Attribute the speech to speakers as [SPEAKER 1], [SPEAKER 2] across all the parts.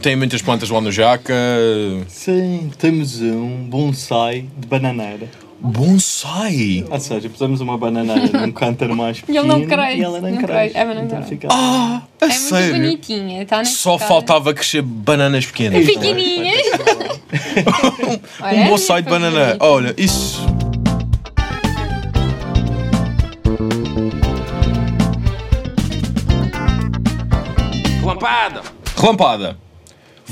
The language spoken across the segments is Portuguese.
[SPEAKER 1] tem muitas plantas lá no Jaca.
[SPEAKER 2] Sim, temos um bonsai de bananeira.
[SPEAKER 1] Bonsai!
[SPEAKER 2] Ou seja, pusemos uma bananeira num cântaro mais
[SPEAKER 3] E
[SPEAKER 2] pequeno
[SPEAKER 3] ele não cresce,
[SPEAKER 2] e ela não,
[SPEAKER 3] não
[SPEAKER 2] cresce.
[SPEAKER 3] cresce. É, não
[SPEAKER 2] então fica...
[SPEAKER 1] Ah,
[SPEAKER 3] É muito
[SPEAKER 1] sério?
[SPEAKER 3] bonitinha. Tá
[SPEAKER 1] Só
[SPEAKER 3] cara.
[SPEAKER 1] faltava crescer bananas pequenas.
[SPEAKER 2] É-
[SPEAKER 3] Pequenininhas. Olha,
[SPEAKER 1] Um
[SPEAKER 3] é
[SPEAKER 1] bonsai de
[SPEAKER 3] muito
[SPEAKER 1] banana.
[SPEAKER 3] bonito.
[SPEAKER 1] Olha, isso.
[SPEAKER 4] Lampada!
[SPEAKER 1] Relampada.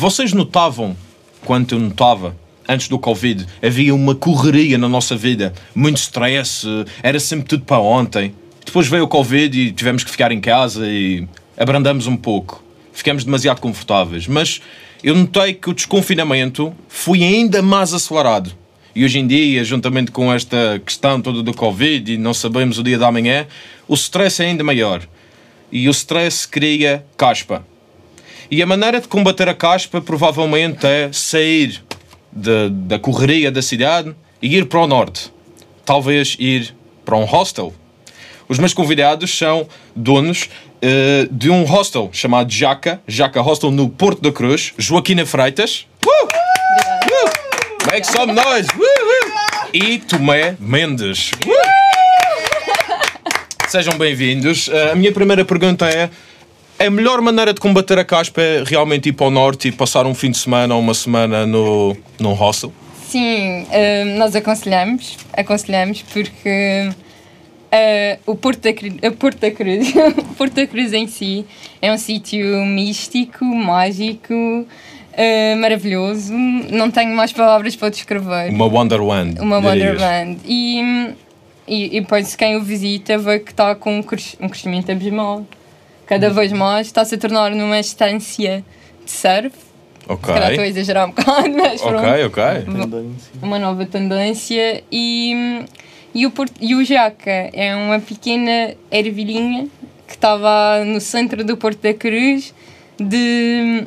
[SPEAKER 1] Vocês notavam, quanto eu notava, antes do Covid, havia uma correria na nossa vida, muito stress, era sempre tudo para ontem. Depois veio o Covid e tivemos que ficar em casa e abrandamos um pouco. Ficamos demasiado confortáveis. Mas eu notei que o desconfinamento foi ainda mais acelerado. E hoje em dia, juntamente com esta questão toda do Covid e não sabemos o dia da manhã, o stress é ainda maior. E o stress cria caspa. E a maneira de combater a caspa provavelmente é sair de- da correria da cidade e ir para o norte. Talvez ir para um hostel. Os meus convidados são donos eh, de um hostel chamado Jaca, Jaca Hostel no Porto da Cruz, Joaquina Freitas. Uh! Uh! Make some noise! Uh, uh! E Tomé Mendes. Uh! Sejam bem-vindos. Eh, a minha primeira pergunta é: a melhor maneira de combater a caspa é realmente ir para o norte e passar um fim de semana ou uma semana no, num hostel?
[SPEAKER 3] Sim, eh, nós aconselhamos, aconselhamos porque eh, o Porto da, Cru- a Porto da Cruz, Porto da Cruz em si é um sítio místico, mágico, eh, maravilhoso. Não tenho mais palavras para descrever.
[SPEAKER 1] Uma Wonderland.
[SPEAKER 3] Uma. Wonderland. E, e, e depois quem o visita vê que está com um, um crescimento abismal. Cada vez mais está-se a tornar numa estância de surf.
[SPEAKER 1] Ok.
[SPEAKER 3] Se calhar estou a exagerar um bocado, mas pronto
[SPEAKER 1] Ok, ok.
[SPEAKER 3] Uma nova tendência e, e, o, e o Jaca é uma pequena ervilhinha que estava no centro do Porto da Cruz de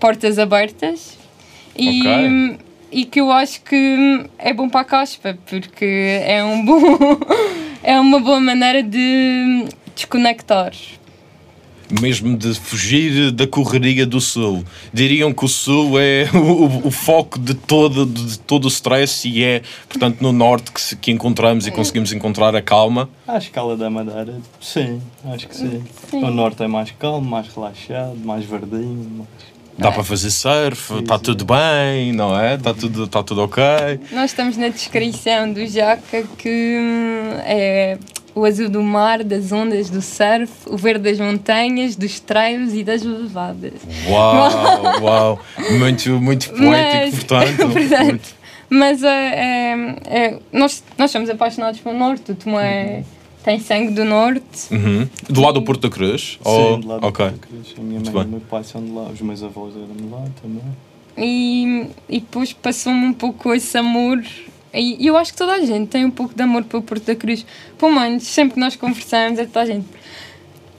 [SPEAKER 3] portas abertas e,
[SPEAKER 1] Ok.
[SPEAKER 3] e que eu acho que é bom para a caspa porque é um bom é uma boa maneira de desconectar
[SPEAKER 1] Mesmo de fugir da correria do sul. Diriam que o sul é o, o foco de todo, de todo o stress e é, portanto, no norte que, se- que encontramos e conseguimos encontrar a calma.
[SPEAKER 2] À escala da Madeira, sim, acho que sim. O norte é mais calmo, mais relaxado, mais verdinho. mais-
[SPEAKER 1] Dá para fazer surf, está tudo bem, não é? Está tudo, tá tudo ok.
[SPEAKER 3] Nós estamos na descrição do Jaca que hum, é o azul do mar, das ondas, do surf, o verde das montanhas, dos trails e das levadas.
[SPEAKER 1] Uau, uau. Muito, muito poético,
[SPEAKER 3] Mas-
[SPEAKER 1] portanto. Muito-
[SPEAKER 3] Mas é, é- é- nós, nós somos apaixonados pelo norte, o Tomé tem sangue do norte.
[SPEAKER 1] Uhum. Do lado do Porto da Cruz?
[SPEAKER 2] Sim, lá do
[SPEAKER 1] ok.
[SPEAKER 2] Porto da Cruz. A minha
[SPEAKER 1] Muito
[SPEAKER 2] mãe e
[SPEAKER 1] bem.
[SPEAKER 2] o meu pai são de lá, os meus avós eram de lá também.
[SPEAKER 3] E, e depois passou-me um pouco esse amor. E eu acho que toda a gente tem um pouco de amor pelo Porto da Cruz. Pelo menos, sempre que nós conversamos, é toda a gente.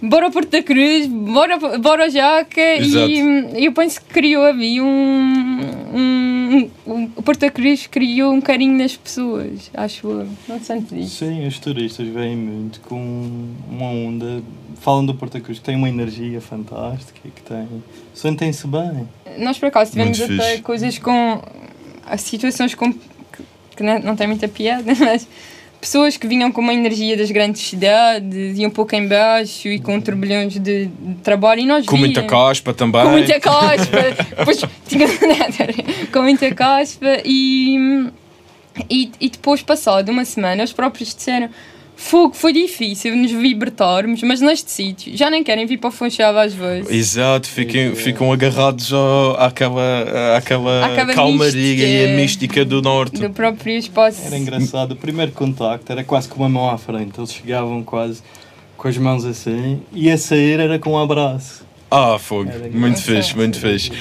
[SPEAKER 3] Bora ao Porto da Cruz, bora, bora ao Jaca.
[SPEAKER 1] Exato.
[SPEAKER 3] E eu penso que criou ali um, um, um. O Porto da Cruz criou um carinho nas pessoas, acho eu. Não sentes isso?
[SPEAKER 2] Sim, os turistas vêm muito com uma onda. Falam do Porto da Cruz que tem uma energia fantástica que tem. Sentem-se bem.
[SPEAKER 3] Nós, por acaso, tivemos
[SPEAKER 1] Muito
[SPEAKER 3] até
[SPEAKER 1] fixe.
[SPEAKER 3] coisas com. as situações com, que, não, tem muita piada, mas pessoas que vinham com uma energia das grandes cidades e um pouco em baixo e com turbilhões de, trabalho e nós
[SPEAKER 1] Com muita caspa também.
[SPEAKER 3] Com muita caspa, depois, tinha- com muita caspa e, e, e depois, passado uma semana, os próprios disseram Fogo, foi difícil nos libertarmos, mas neste sítio já nem querem vir para o Funchal às vezes.
[SPEAKER 1] Exato, fiquem, ficam agarrados ao, àquela, àquela
[SPEAKER 3] Àquela
[SPEAKER 1] calmaria e a
[SPEAKER 3] mística.
[SPEAKER 1] mística do norte.
[SPEAKER 3] do próprio espaço.
[SPEAKER 2] Era engraçado. O primeiro contacto era quase com uma mão à frente. Eles chegavam quase com as mãos assim e a sair era com um abraço.
[SPEAKER 1] Ah, fogo.
[SPEAKER 2] Era
[SPEAKER 1] Muito fixe, muito fixe.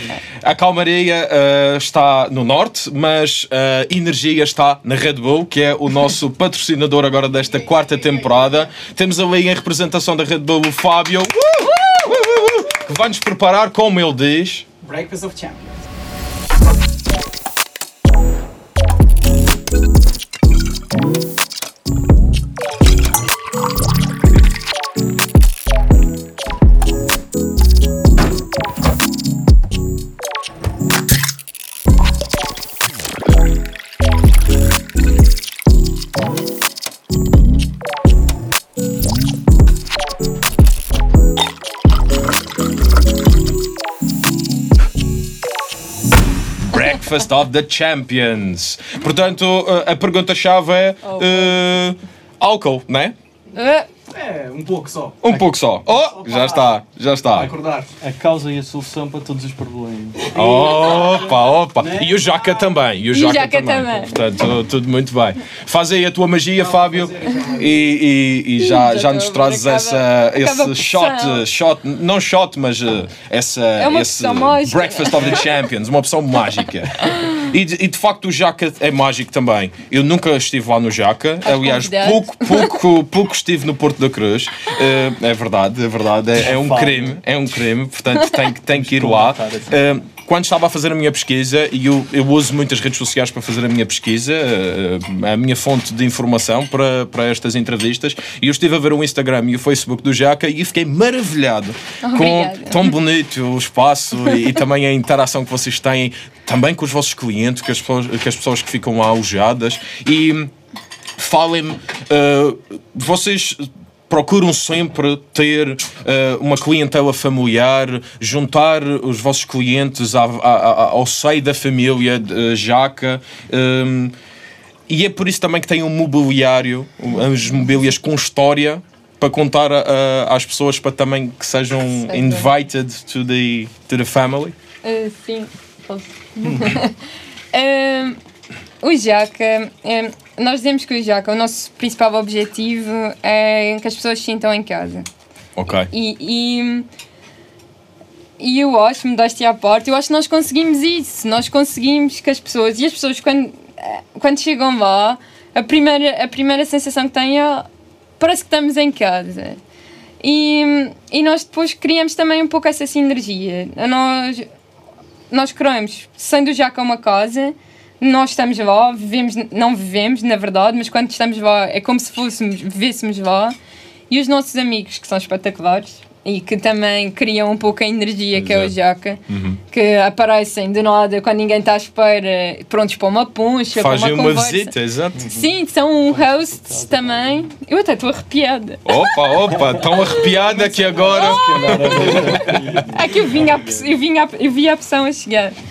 [SPEAKER 1] A calmaria ah, está no norte, mas a energia está na Red Bull, que é o nosso patrocinador agora desta quarta temporada. Temos ali em representação da Red Bull o Fábio, uh! Uh, uh, uh, que vai nos preparar, como ele diz.
[SPEAKER 5] Breakfast of Champions.
[SPEAKER 1] Breakfast of the Champions. Portanto, uh, a pergunta-chave é uh, álcool, né?
[SPEAKER 3] Ah,
[SPEAKER 4] É, um pouco só.
[SPEAKER 1] Um pouco só. Oh, já está, já
[SPEAKER 4] Vai
[SPEAKER 1] está.
[SPEAKER 4] acordar.
[SPEAKER 2] A causa e a solução para todos os problemas.
[SPEAKER 1] Opa, opa. E o Jaca também. E o
[SPEAKER 3] o
[SPEAKER 1] Jaca,
[SPEAKER 3] Jaca
[SPEAKER 1] também.
[SPEAKER 3] também.
[SPEAKER 1] Portanto, tudo muito bem. Faz aí a tua magia, Fábio. E, e- e já,
[SPEAKER 3] Já
[SPEAKER 1] já nos trazes
[SPEAKER 3] acaba-
[SPEAKER 1] essa,
[SPEAKER 3] acaba
[SPEAKER 1] esse shot, shot, não shot, mas uh, essa,
[SPEAKER 3] É uma
[SPEAKER 1] esse
[SPEAKER 3] opção mágica.
[SPEAKER 1] Breakfast of the Champions, uma opção mágica. E de, e de facto o Jaca é mágico também. Eu nunca estive lá no Jaca, aliás, pouco, pouco, pouco estive no Porto da Cruz. Uh, é verdade, é verdade. É, é um crime, é um crime, portanto tem, que- tem que ir lá. Uh, quando estava a fazer a minha pesquisa, e eu, eu uso muitas redes sociais para fazer a minha pesquisa, uh, a minha fonte de informação para, para estas entrevistas, e eu estive a ver o Instagram e o Facebook do Jaca e fiquei maravilhado com
[SPEAKER 3] Obrigada.
[SPEAKER 1] tão bonito o espaço e, e também a interação que vocês têm, também com os vossos clientes, com as pessoas, com as pessoas que ficam lá alojadas. E falem-me, uh, vocês procuram sempre ter uh, uma clientela familiar, juntar os vossos clientes à- à- à- ao seio da família de Jaca. um, e é por isso também que tem um mobiliário, as mobílias com história, para contar a- a- às pessoas para também que sejam invited to the, to the family.
[SPEAKER 3] ah, sim, posso. Ah, o Jaca, ah, nós dizemos que o Jaca, o nosso principal objetivo é que as pessoas se sintam em casa.
[SPEAKER 1] Ok.
[SPEAKER 3] E, e, e eu acho, modéstia à parte, eu acho que nós conseguimos isso. Nós conseguimos que as pessoas, e as pessoas quando, eh, quando chegam lá, a primeira, a primeira sensação que têm é parece que estamos em casa. E, e nós depois criamos também um pouco essa sinergia. Nós, nós criamos, sendo já com uma casa, nós estamos lá, vivemos, não vivemos, na verdade, mas quando estamos lá é como se fôssemos, vivêssemos lá. E os nossos amigos, que são espetaculares e que também criam um pouco a energia que é o
[SPEAKER 1] Exato.
[SPEAKER 3] Jaca, que aparecem de nada quando ninguém está à espera, prontos para uma puncha, para
[SPEAKER 1] Fazem
[SPEAKER 3] uma
[SPEAKER 1] uma
[SPEAKER 3] conversa.
[SPEAKER 1] visita, exato.
[SPEAKER 3] Sim, são hosts também. Eu até estou arrepiada.
[SPEAKER 1] Opa, opa, tão arrepiada que agora.
[SPEAKER 3] É que eu, vinha a, eu, vinha a, eu vi a opção a chegar.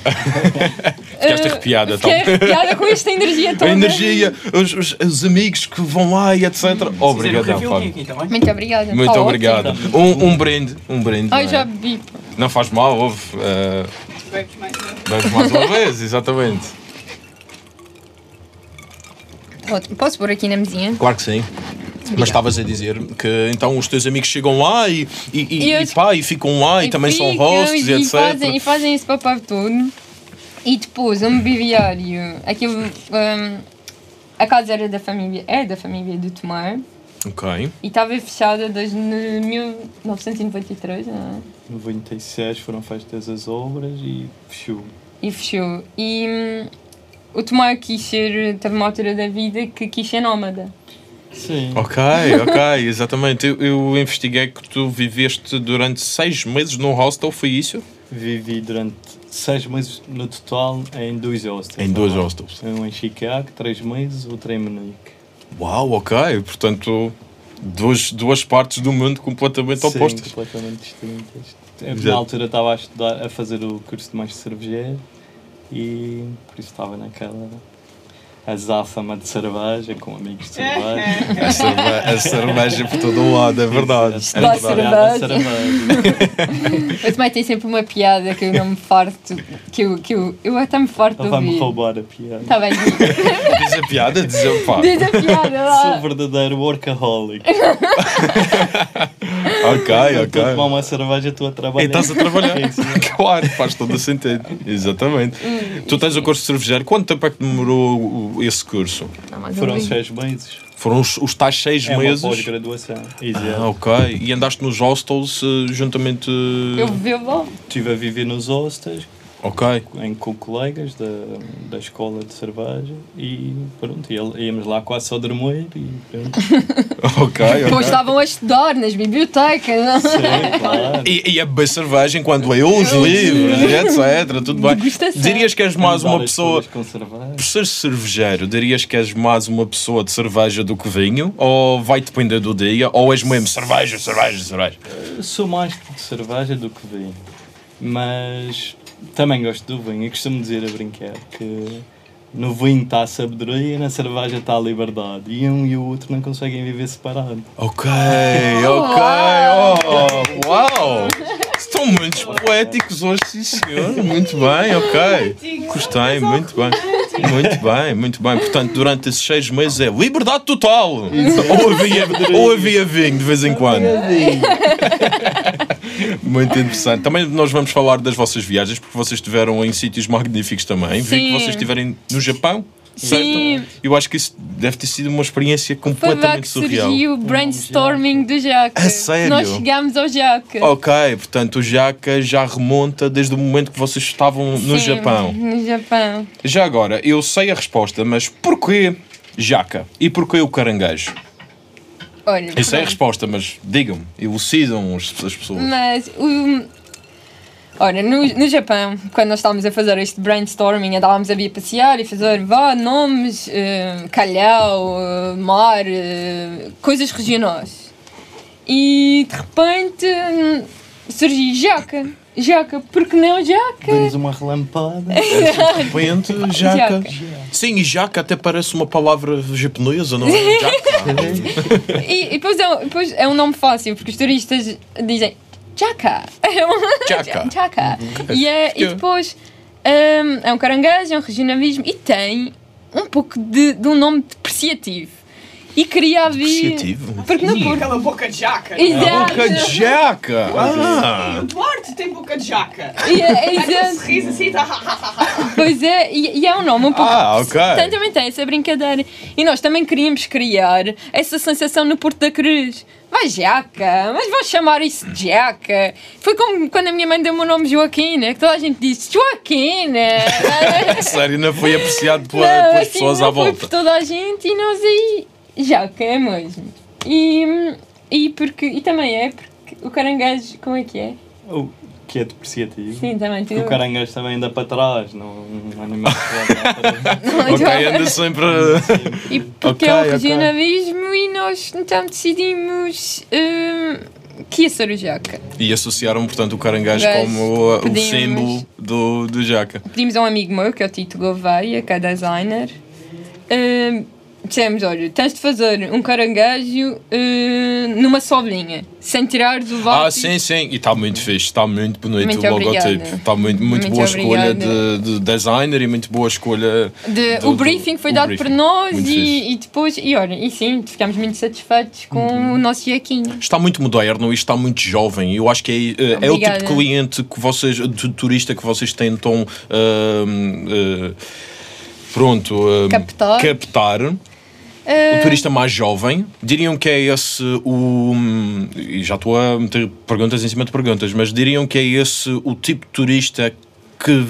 [SPEAKER 1] Ficaste
[SPEAKER 3] Ah,
[SPEAKER 1] arrepiada,
[SPEAKER 3] Fiquei
[SPEAKER 1] então.
[SPEAKER 3] arrepiada com esta energia toda.
[SPEAKER 1] A energia, os, os- os amigos que vão lá e etc. Obrigadão, Fábio.
[SPEAKER 4] aqui também.
[SPEAKER 3] Muito obrigada.
[SPEAKER 1] Muito
[SPEAKER 3] Tá
[SPEAKER 1] obrigado.
[SPEAKER 3] ótimo.
[SPEAKER 1] Um, um brinde, um brinde.
[SPEAKER 3] Ai,
[SPEAKER 1] não, é?
[SPEAKER 3] já bebi.
[SPEAKER 1] não faz mal, houve. Uh, bebes mais uma vez, exatamente.
[SPEAKER 3] Ótimo. Posso pôr aqui na mesinha?
[SPEAKER 1] Claro que sim. Mas estavas a dizer que então os teus amigos chegam lá e, e, e,
[SPEAKER 3] E
[SPEAKER 1] e pá, e ficam lá e, também são
[SPEAKER 3] ficam
[SPEAKER 1] hosts e,
[SPEAKER 3] e,
[SPEAKER 1] etc.
[SPEAKER 3] fazem, e fazem esse papel todo. E depois, o mobiliário. Aquilo. hum, a casa era da família. É da família do Tomar.
[SPEAKER 1] Ok.
[SPEAKER 3] E estava fechada desde 1993, não é?
[SPEAKER 2] 96 foram feitas as obras e fechou.
[SPEAKER 3] E fechou. E hum, o Tomar quis ser. Teve uma altura da vida que quis ser nómada.
[SPEAKER 2] Sim.
[SPEAKER 1] Ok, ok, exatamente. Eu, eu investiguei que tu viveste durante seis meses num hostel, foi isso?
[SPEAKER 2] Vivi durante seis meses no total em dois hostels.
[SPEAKER 1] Em dois hostels.
[SPEAKER 2] Um em Chicago, três meses, outro em Munique.
[SPEAKER 1] Uau, ok. Portanto, duas, duas partes do mundo completamente
[SPEAKER 2] Sim,
[SPEAKER 1] opostas.
[SPEAKER 2] completamente distintas. Eu,
[SPEAKER 1] Exato.
[SPEAKER 2] Na altura estava a estudar, a fazer o curso de mais cervejeiro e por isso estava naquela azáfama de cerveja com amigos de cerveja.
[SPEAKER 1] A cerveja, a cerveja por todo o lado, é verdade. É
[SPEAKER 3] Estudar
[SPEAKER 1] verdade.
[SPEAKER 3] cerveja.
[SPEAKER 2] cerveja.
[SPEAKER 3] Eu também tenho sempre uma piada que eu não me farto. Que eu, que eu, eu até me farto de
[SPEAKER 2] vai-me roubar a piada.
[SPEAKER 3] Está bem, diz
[SPEAKER 1] a piada, diz a pá.
[SPEAKER 3] diz a piada
[SPEAKER 2] Sou
[SPEAKER 3] lá.
[SPEAKER 2] verdadeiro workaholic.
[SPEAKER 1] Ok,
[SPEAKER 2] Estou a tomar
[SPEAKER 1] ok.
[SPEAKER 2] uma cerveja, estou a
[SPEAKER 1] E
[SPEAKER 2] trabalhar.
[SPEAKER 1] estás a trabalhar.
[SPEAKER 2] Sim, sim.
[SPEAKER 1] Claro, faz todo o sentido. Exatamente. Tu tens o curso de cervejeiro. Quanto tempo é que demorou esse curso?
[SPEAKER 3] Não,
[SPEAKER 2] Foram seis meses.
[SPEAKER 1] Foram os, os tais seis
[SPEAKER 2] É uma
[SPEAKER 1] meses.
[SPEAKER 2] pós-graduação.
[SPEAKER 1] Ah,
[SPEAKER 2] Exato.
[SPEAKER 1] ok. E andaste nos hostels eh, juntamente.
[SPEAKER 3] Eu vi lá.
[SPEAKER 2] Estive a viver nos hostels
[SPEAKER 1] Ok.
[SPEAKER 2] em, com colegas da, da escola de cerveja e pronto, e- íamos lá quase só dormir e pronto.
[SPEAKER 1] Ok,
[SPEAKER 3] Depois
[SPEAKER 1] ok.
[SPEAKER 3] estavam a estudar nas bibliotecas.
[SPEAKER 2] Sim, claro.
[SPEAKER 1] E, e a beber cerveja enquanto lê os livros, e etc. Tudo bem. Dirias que és mais uma pessoa. Por ser cervejeiro, dirias que és mais uma pessoa de cerveja do que vinho? Ou vai depender do dia? Ou és mesmo cerveja, cerveja, cerveja?
[SPEAKER 2] Eu Sou mais de cerveja do que vinho, mas também gosto do vinho e costumo dizer a brincar que no vinho está a sabedoria e na cerveja está a liberdade. E um e o outro não conseguem viver separado.
[SPEAKER 1] Ok, ok. Oh, uau! Estão muito poéticos hoje, sim senhor. Muito bem, ok. Gostei, muito bem. Muito bem, muito bem. Portanto, durante esses seis meses é liberdade total. Ou havia, ou havia vinho de vez em quando. Muito interessante. Também nós vamos falar das vossas viagens, porque vocês estiveram em sítios magníficos também. Vi que
[SPEAKER 3] Sim.
[SPEAKER 1] vocês estiverem no Japão.
[SPEAKER 3] Sim.
[SPEAKER 1] Certo? Eu acho que isso deve ter sido uma experiência
[SPEAKER 3] Foi
[SPEAKER 1] completamente
[SPEAKER 3] que
[SPEAKER 1] surreal.
[SPEAKER 3] surgiu o brainstorming do Jaca.
[SPEAKER 1] A sério?
[SPEAKER 3] Nós chegámos ao Jaca.
[SPEAKER 1] Ok, portanto o Jaca já remonta desde o momento que vocês estavam no
[SPEAKER 3] Sim,
[SPEAKER 1] Japão.
[SPEAKER 3] No Japão.
[SPEAKER 1] Já agora, eu sei a resposta, mas porquê Jaca? E porquê o caranguejo?
[SPEAKER 3] Olha,
[SPEAKER 1] Eu sei a resposta, mas digam-me, elucidam as as pessoas.
[SPEAKER 3] Mas, o... Ora, no, no Japão, quando nós estávamos a fazer este brainstorming, andávamos a vir passear e fazer vá, nomes, eh, calhau, eh, mar, eh, coisas regionais. E de repente hum, surgiu jaca. Jaca, porque não jaca?
[SPEAKER 2] Temos uma relampada.
[SPEAKER 1] De repente, Jaca.
[SPEAKER 3] Jaca.
[SPEAKER 1] Sim, e Jaca até parece uma palavra japonesa, não é? Jaca.
[SPEAKER 3] E, e depois, é, um- depois é um nome fácil, porque os turistas dizem Jaca. É um-
[SPEAKER 1] Jaca.
[SPEAKER 3] Jaca. E, é, e depois hum, é um caranguejo, é um regionalismo e tem um pouco de, de um nome depreciativo. E queria vir.
[SPEAKER 1] Depreciativo?
[SPEAKER 3] Porque
[SPEAKER 4] Sim,
[SPEAKER 3] Porto.
[SPEAKER 4] aquela boca de jaca.
[SPEAKER 3] Exato.
[SPEAKER 1] Boca de Jaca! Ah.
[SPEAKER 4] Sim, o Duarte tem boca de jaca.
[SPEAKER 3] E é- é
[SPEAKER 4] Aquele
[SPEAKER 3] exato.
[SPEAKER 4] sorriso assim, tá.
[SPEAKER 3] Pois é, e, e é um nome um pouco.
[SPEAKER 1] Ah, ok.
[SPEAKER 3] Também tem essa brincadeira. E nós também queríamos criar essa sensação no Porto da Cruz. Vai Jaca, mas vão chamar isso de Jaca. Foi como quando a minha mãe deu-me o nome Joaquina, que toda a gente disse Joaquina.
[SPEAKER 1] Sério, não foi apreciado pela-
[SPEAKER 3] Não,
[SPEAKER 1] pelas
[SPEAKER 3] assim,
[SPEAKER 1] pessoas
[SPEAKER 3] não
[SPEAKER 1] à
[SPEAKER 3] foi
[SPEAKER 1] volta.
[SPEAKER 3] por toda a gente e nós aí. Jaca é mesmo. E, e, porque, e também é porque o caranguejo, como é que é?
[SPEAKER 2] O que é depreciativo.
[SPEAKER 3] Sim, também tu.
[SPEAKER 2] O caranguejo também anda para trás, não um animal que anda para trás.
[SPEAKER 3] Não,
[SPEAKER 1] Ok,
[SPEAKER 3] já-
[SPEAKER 1] anda sempre.
[SPEAKER 3] E porque
[SPEAKER 1] Ok,
[SPEAKER 3] é o regionalismo e nós então decidimos hum, que ia ser o Jaca.
[SPEAKER 1] E associaram, portanto, o caranguejo
[SPEAKER 3] Gajo,
[SPEAKER 1] como uh, o símbolo do, do Jaca.
[SPEAKER 3] Pedimos a um amigo meu, que é o Tito Gouveia, que é designer. hum, dissemos, olha, tens de fazer um caranguejo hum, numa só linha, sem tirares o
[SPEAKER 1] Ah,
[SPEAKER 3] lápis.
[SPEAKER 1] sim, sim. E está muito fixe, está muito bonito
[SPEAKER 3] Muito
[SPEAKER 1] o logotipo. Está muito, muito,
[SPEAKER 3] Muito
[SPEAKER 1] boa escolha
[SPEAKER 3] obrigada.
[SPEAKER 1] de, de designer e muito boa escolha.
[SPEAKER 3] De-
[SPEAKER 1] do-
[SPEAKER 3] o briefing foi
[SPEAKER 1] o
[SPEAKER 3] dado
[SPEAKER 1] briefing.
[SPEAKER 3] por nós e, e depois, e olha, e sim, ficámos muito satisfeitos com
[SPEAKER 1] Uhum.
[SPEAKER 3] o nosso Jaquinho.
[SPEAKER 1] Está muito moderno e está muito jovem. Eu acho que é, uh, é o tipo de cliente que vocês, de turista que vocês tentam. uh, uh, pronto. uh,
[SPEAKER 3] Captar.
[SPEAKER 1] captar. O turista mais jovem, diriam que é esse o. E já estou a meter perguntas em cima de perguntas, mas diriam que é esse o tipo de turista que.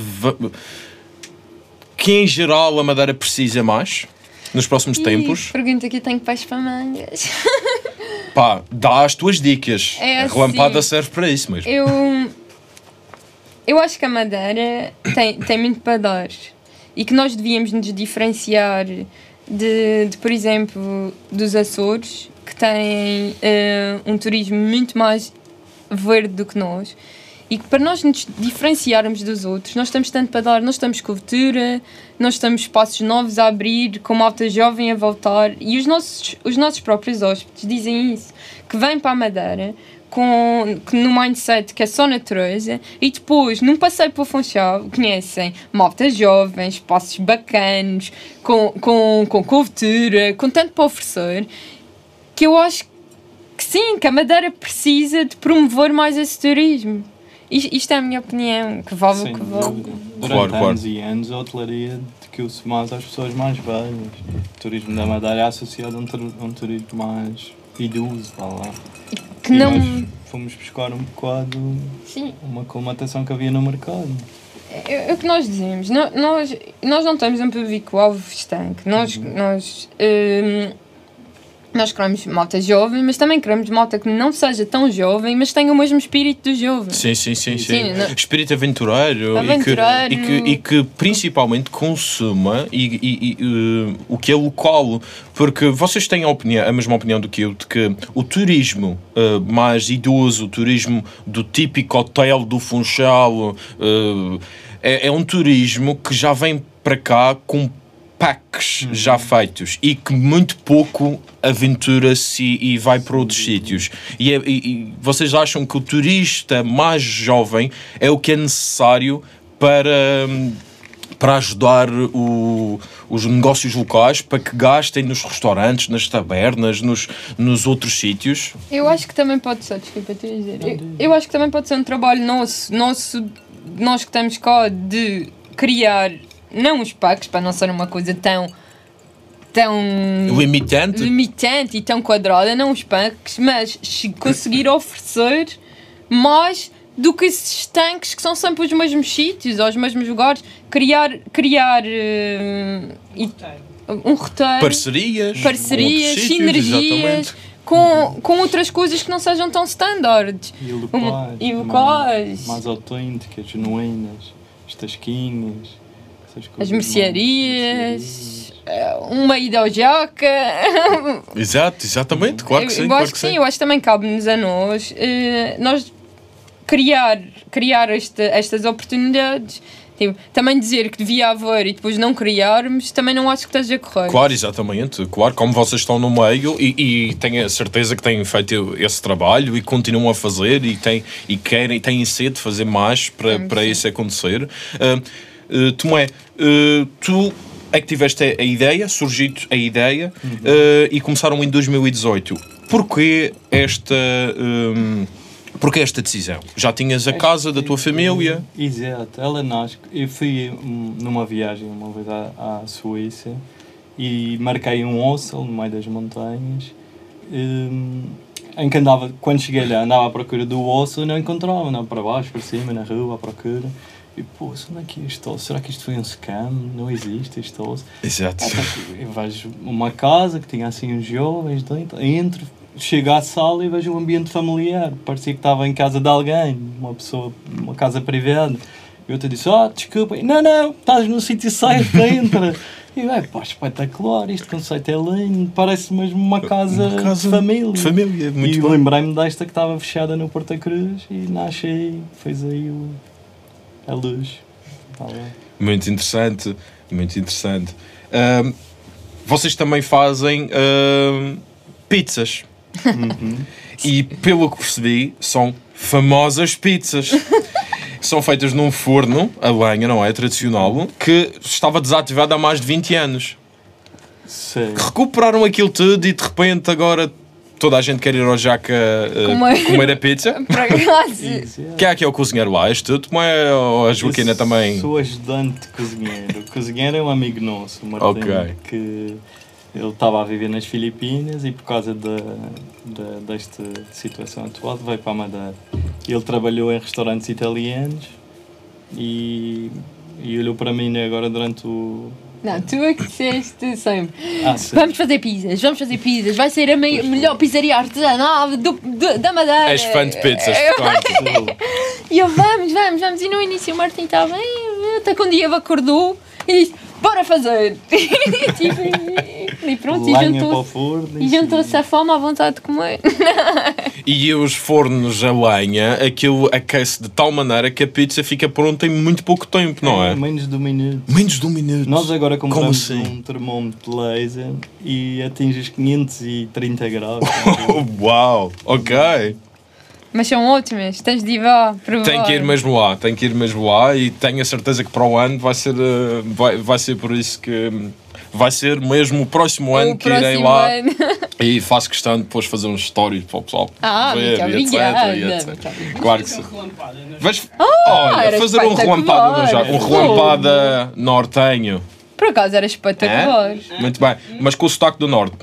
[SPEAKER 1] que em geral a Madeira precisa mais nos próximos
[SPEAKER 3] Ih,
[SPEAKER 1] tempos.
[SPEAKER 3] Pergunta que eu tenho pés para mangas.
[SPEAKER 1] Pá, dá as tuas dicas.
[SPEAKER 3] É
[SPEAKER 1] a relampada
[SPEAKER 3] assim.
[SPEAKER 1] serve para isso mesmo.
[SPEAKER 3] Eu. Eu acho que a Madeira tem, tem muito para dar. E que nós devíamos nos diferenciar de, de, por exemplo, dos Açores, que têm eh, um turismo muito mais verde do que nós. E que para nós nos diferenciarmos dos outros, nós temos tanto para dar. Nós temos cultura, nós temos espaços novos a abrir, com malta jovem a voltar. E os nossos, os nossos próprios hóspedes dizem isso, que vêm para a Madeira com, no mindset que é só natureza e depois, num passeio para o Funchal, conhecem malta jovem, espaços bacanos, com, com, com cultura, com tanto para oferecer, que eu acho que sim, que a Madeira precisa de promover mais esse turismo. Isto, é a minha opinião, que vale o que vale.
[SPEAKER 2] Durante
[SPEAKER 1] Claro, claro.
[SPEAKER 2] anos e anos, a hotelaria dediquou-se mais às pessoas mais velhas. O turismo da Madeira é associado a um, a um turismo mais idoso, vá lá.
[SPEAKER 3] Que
[SPEAKER 2] E
[SPEAKER 3] não.
[SPEAKER 2] fomos buscar um bocado
[SPEAKER 3] Sim,
[SPEAKER 2] uma colmatação que havia no mercado.
[SPEAKER 3] é, é o que nós dizemos. Nós, nós não temos um público-alvo estanque. Nós, nós hum, Nós queremos malta jovem, mas também queremos malta que não seja tão jovem, mas tenha o mesmo espírito do jovem.
[SPEAKER 1] Sim, sim, sim, sim.
[SPEAKER 3] Sim, não-
[SPEAKER 1] Espírito aventureiro,
[SPEAKER 3] Aventureiro.
[SPEAKER 1] E, que, e, que, e que principalmente consuma e, e- e, eh, o que é local. Porque vocês têm a, opinião, a mesma opinião do que eu, de que o turismo eh, mais idoso, o turismo do típico hotel do Funchal, eh, é, é um turismo que já vem para cá com packs já feitos e que muito pouco aventura-se e, e vai para outros sítios. E, é- e- e vocês acham que o turista mais jovem é o que é necessário para, hum, para ajudar o- os negócios locais para que gastem nos restaurantes, nas tabernas, nos, nos outros sítios?
[SPEAKER 3] Eu acho que também pode ser, desculpa, te dizer. Eu, eu acho que também pode ser um trabalho nosso, nosso, nós que estamos cá, de criar, não os packs, para não ser uma coisa tão. tão.
[SPEAKER 1] Limitante?
[SPEAKER 3] limitante e tão quadrada, não os packs, mas se conseguir oferecer mais do que esses tanques que são sempre os mesmos sítios, aos mesmos lugares, criar, criar eh, e- um roteiro
[SPEAKER 1] Parcerias?
[SPEAKER 3] parcerias,
[SPEAKER 1] sítios,
[SPEAKER 3] sinergias com, com outras coisas que não sejam tão standards.
[SPEAKER 2] E
[SPEAKER 3] Um-
[SPEAKER 2] locais.
[SPEAKER 3] e
[SPEAKER 2] também,
[SPEAKER 3] locais.
[SPEAKER 2] Mais autênticas, genuínas. As tasquinhas.
[SPEAKER 3] As
[SPEAKER 2] coisas
[SPEAKER 3] mercearias, eh, uma ida ao Jaca.
[SPEAKER 1] Exato, exatamente, claro que
[SPEAKER 3] eu,
[SPEAKER 1] sim.
[SPEAKER 3] eu
[SPEAKER 1] claro
[SPEAKER 3] acho que sim, eu acho que também cabe-nos a nós, eh, nós criar, criar esta, estas oportunidades. Tipo, também dizer que devia haver e depois não criarmos, também não acho que esteja correto.
[SPEAKER 1] Claro, exatamente. Claro, como vocês estão no meio e, e tenho a certeza que têm feito esse trabalho e continuam a fazer e, têm, e querem, têm sede de fazer mais para,
[SPEAKER 3] Sim,
[SPEAKER 1] para isso acontecer. Ah, ah, Tomé, ah, tu é que tiveste a ideia, surgiu a ideia ah, e começaram em 2018. Porquê esta, hum, porquê esta decisão? Já tinhas a casa da tua família?
[SPEAKER 2] Exato, ela nasce. Eu fui hum, numa viagem uma vez à, à Suíça e marquei um hostel no meio das montanhas. hum, em que andava, quando cheguei lá, andava à procura do hostel e não encontrava, andava para baixo, para cima, na rua, à procura. E pô, onde é que hostel? Será que isto foi um scam? Não existe hostel.
[SPEAKER 1] Exato.
[SPEAKER 2] Até que Eu vejo uma casa que tinha assim uns jovens dentro, entro, chego à sala e vejo um ambiente familiar. Parecia que estava em casa de alguém, uma pessoa, uma casa privada. Eu te disse, ah, desculpa, não, não, estás no sítio certo, entra. E eu, é pá, espetacular, este conceito é lindo, parece mesmo uma casa,
[SPEAKER 1] Uma casa
[SPEAKER 2] de família.
[SPEAKER 1] de família, muito
[SPEAKER 2] e lembrei-me desta que estava fechada no Porta Cruz e nasce aí, fez aí o, a luz. Tá.
[SPEAKER 1] Muito interessante, muito interessante. Vocês também fazem pizzas. E pelo que percebi, são famosas pizzas. são feitas num forno a lenha, não é? Tradicional, que estava desativado há mais de 20 anos.
[SPEAKER 2] Sim.
[SPEAKER 1] Recuperaram aquilo tudo e de repente agora toda a gente quer ir ao Jaca ah,
[SPEAKER 3] Comer.
[SPEAKER 1] comer a pizza.
[SPEAKER 2] Exato.
[SPEAKER 1] Quem é que é o cozinheiro lá? És tu? Como é ou a Joaquina
[SPEAKER 2] Eu
[SPEAKER 1] também?
[SPEAKER 2] Sou ajudante de cozinheiro. O cozinheiro é um amigo nosso, o Martim,
[SPEAKER 1] Ok.
[SPEAKER 2] que ele estava a viver nas Filipinas e por causa da, da, desta situação atual veio para a Madeira. Ele trabalhou em restaurantes italianos e, e olhou para mim agora durante o...
[SPEAKER 3] Não, tu é que disseste sempre.
[SPEAKER 2] Ah.
[SPEAKER 3] Vamos fazer pizzas, vamos fazer pizzas. Vai ser a me- melhor pizzaria artesanal do, do- da Madeira.
[SPEAKER 1] És fã de pizzas.
[SPEAKER 3] E eu, vamos, vamos, vamos. E no início o Martim estava até que um dia acordou e disse, bora fazer. tipo, e pronto, e
[SPEAKER 2] Lenha
[SPEAKER 3] E juntou-se a fome à vontade de comer.
[SPEAKER 1] E os fornos a lenha, aquilo aquece de tal maneira que a pizza fica pronta em muito pouco tempo, não é?
[SPEAKER 2] Menos de um minuto.
[SPEAKER 1] Menos de um minuto.
[SPEAKER 2] Nós agora compramos
[SPEAKER 1] assim?
[SPEAKER 2] um termômetro laser e atinge os 530 graus.
[SPEAKER 1] Uau, ok.
[SPEAKER 3] Mas são ótimas, tens de ir lá provar.
[SPEAKER 1] Tem que ir mesmo lá, tem que ir mesmo lá e tenho a certeza que para o ano vai ser, eh, vai, vai ser por isso que vai ser mesmo o próximo ano
[SPEAKER 3] O
[SPEAKER 1] que irei
[SPEAKER 3] próximo
[SPEAKER 1] lá
[SPEAKER 3] ano.
[SPEAKER 1] e faço questão de depois fazer uns stories para o pessoal
[SPEAKER 3] Ah,
[SPEAKER 1] ver
[SPEAKER 3] muito
[SPEAKER 1] e etc, e etc. Claro que sim.
[SPEAKER 4] Relampada?
[SPEAKER 1] Vais, olha, fazer um no Jaca, um relampada nortenho.
[SPEAKER 3] Por acaso era espetacular.
[SPEAKER 1] É? Muito bem, mas com o sotaque do norte.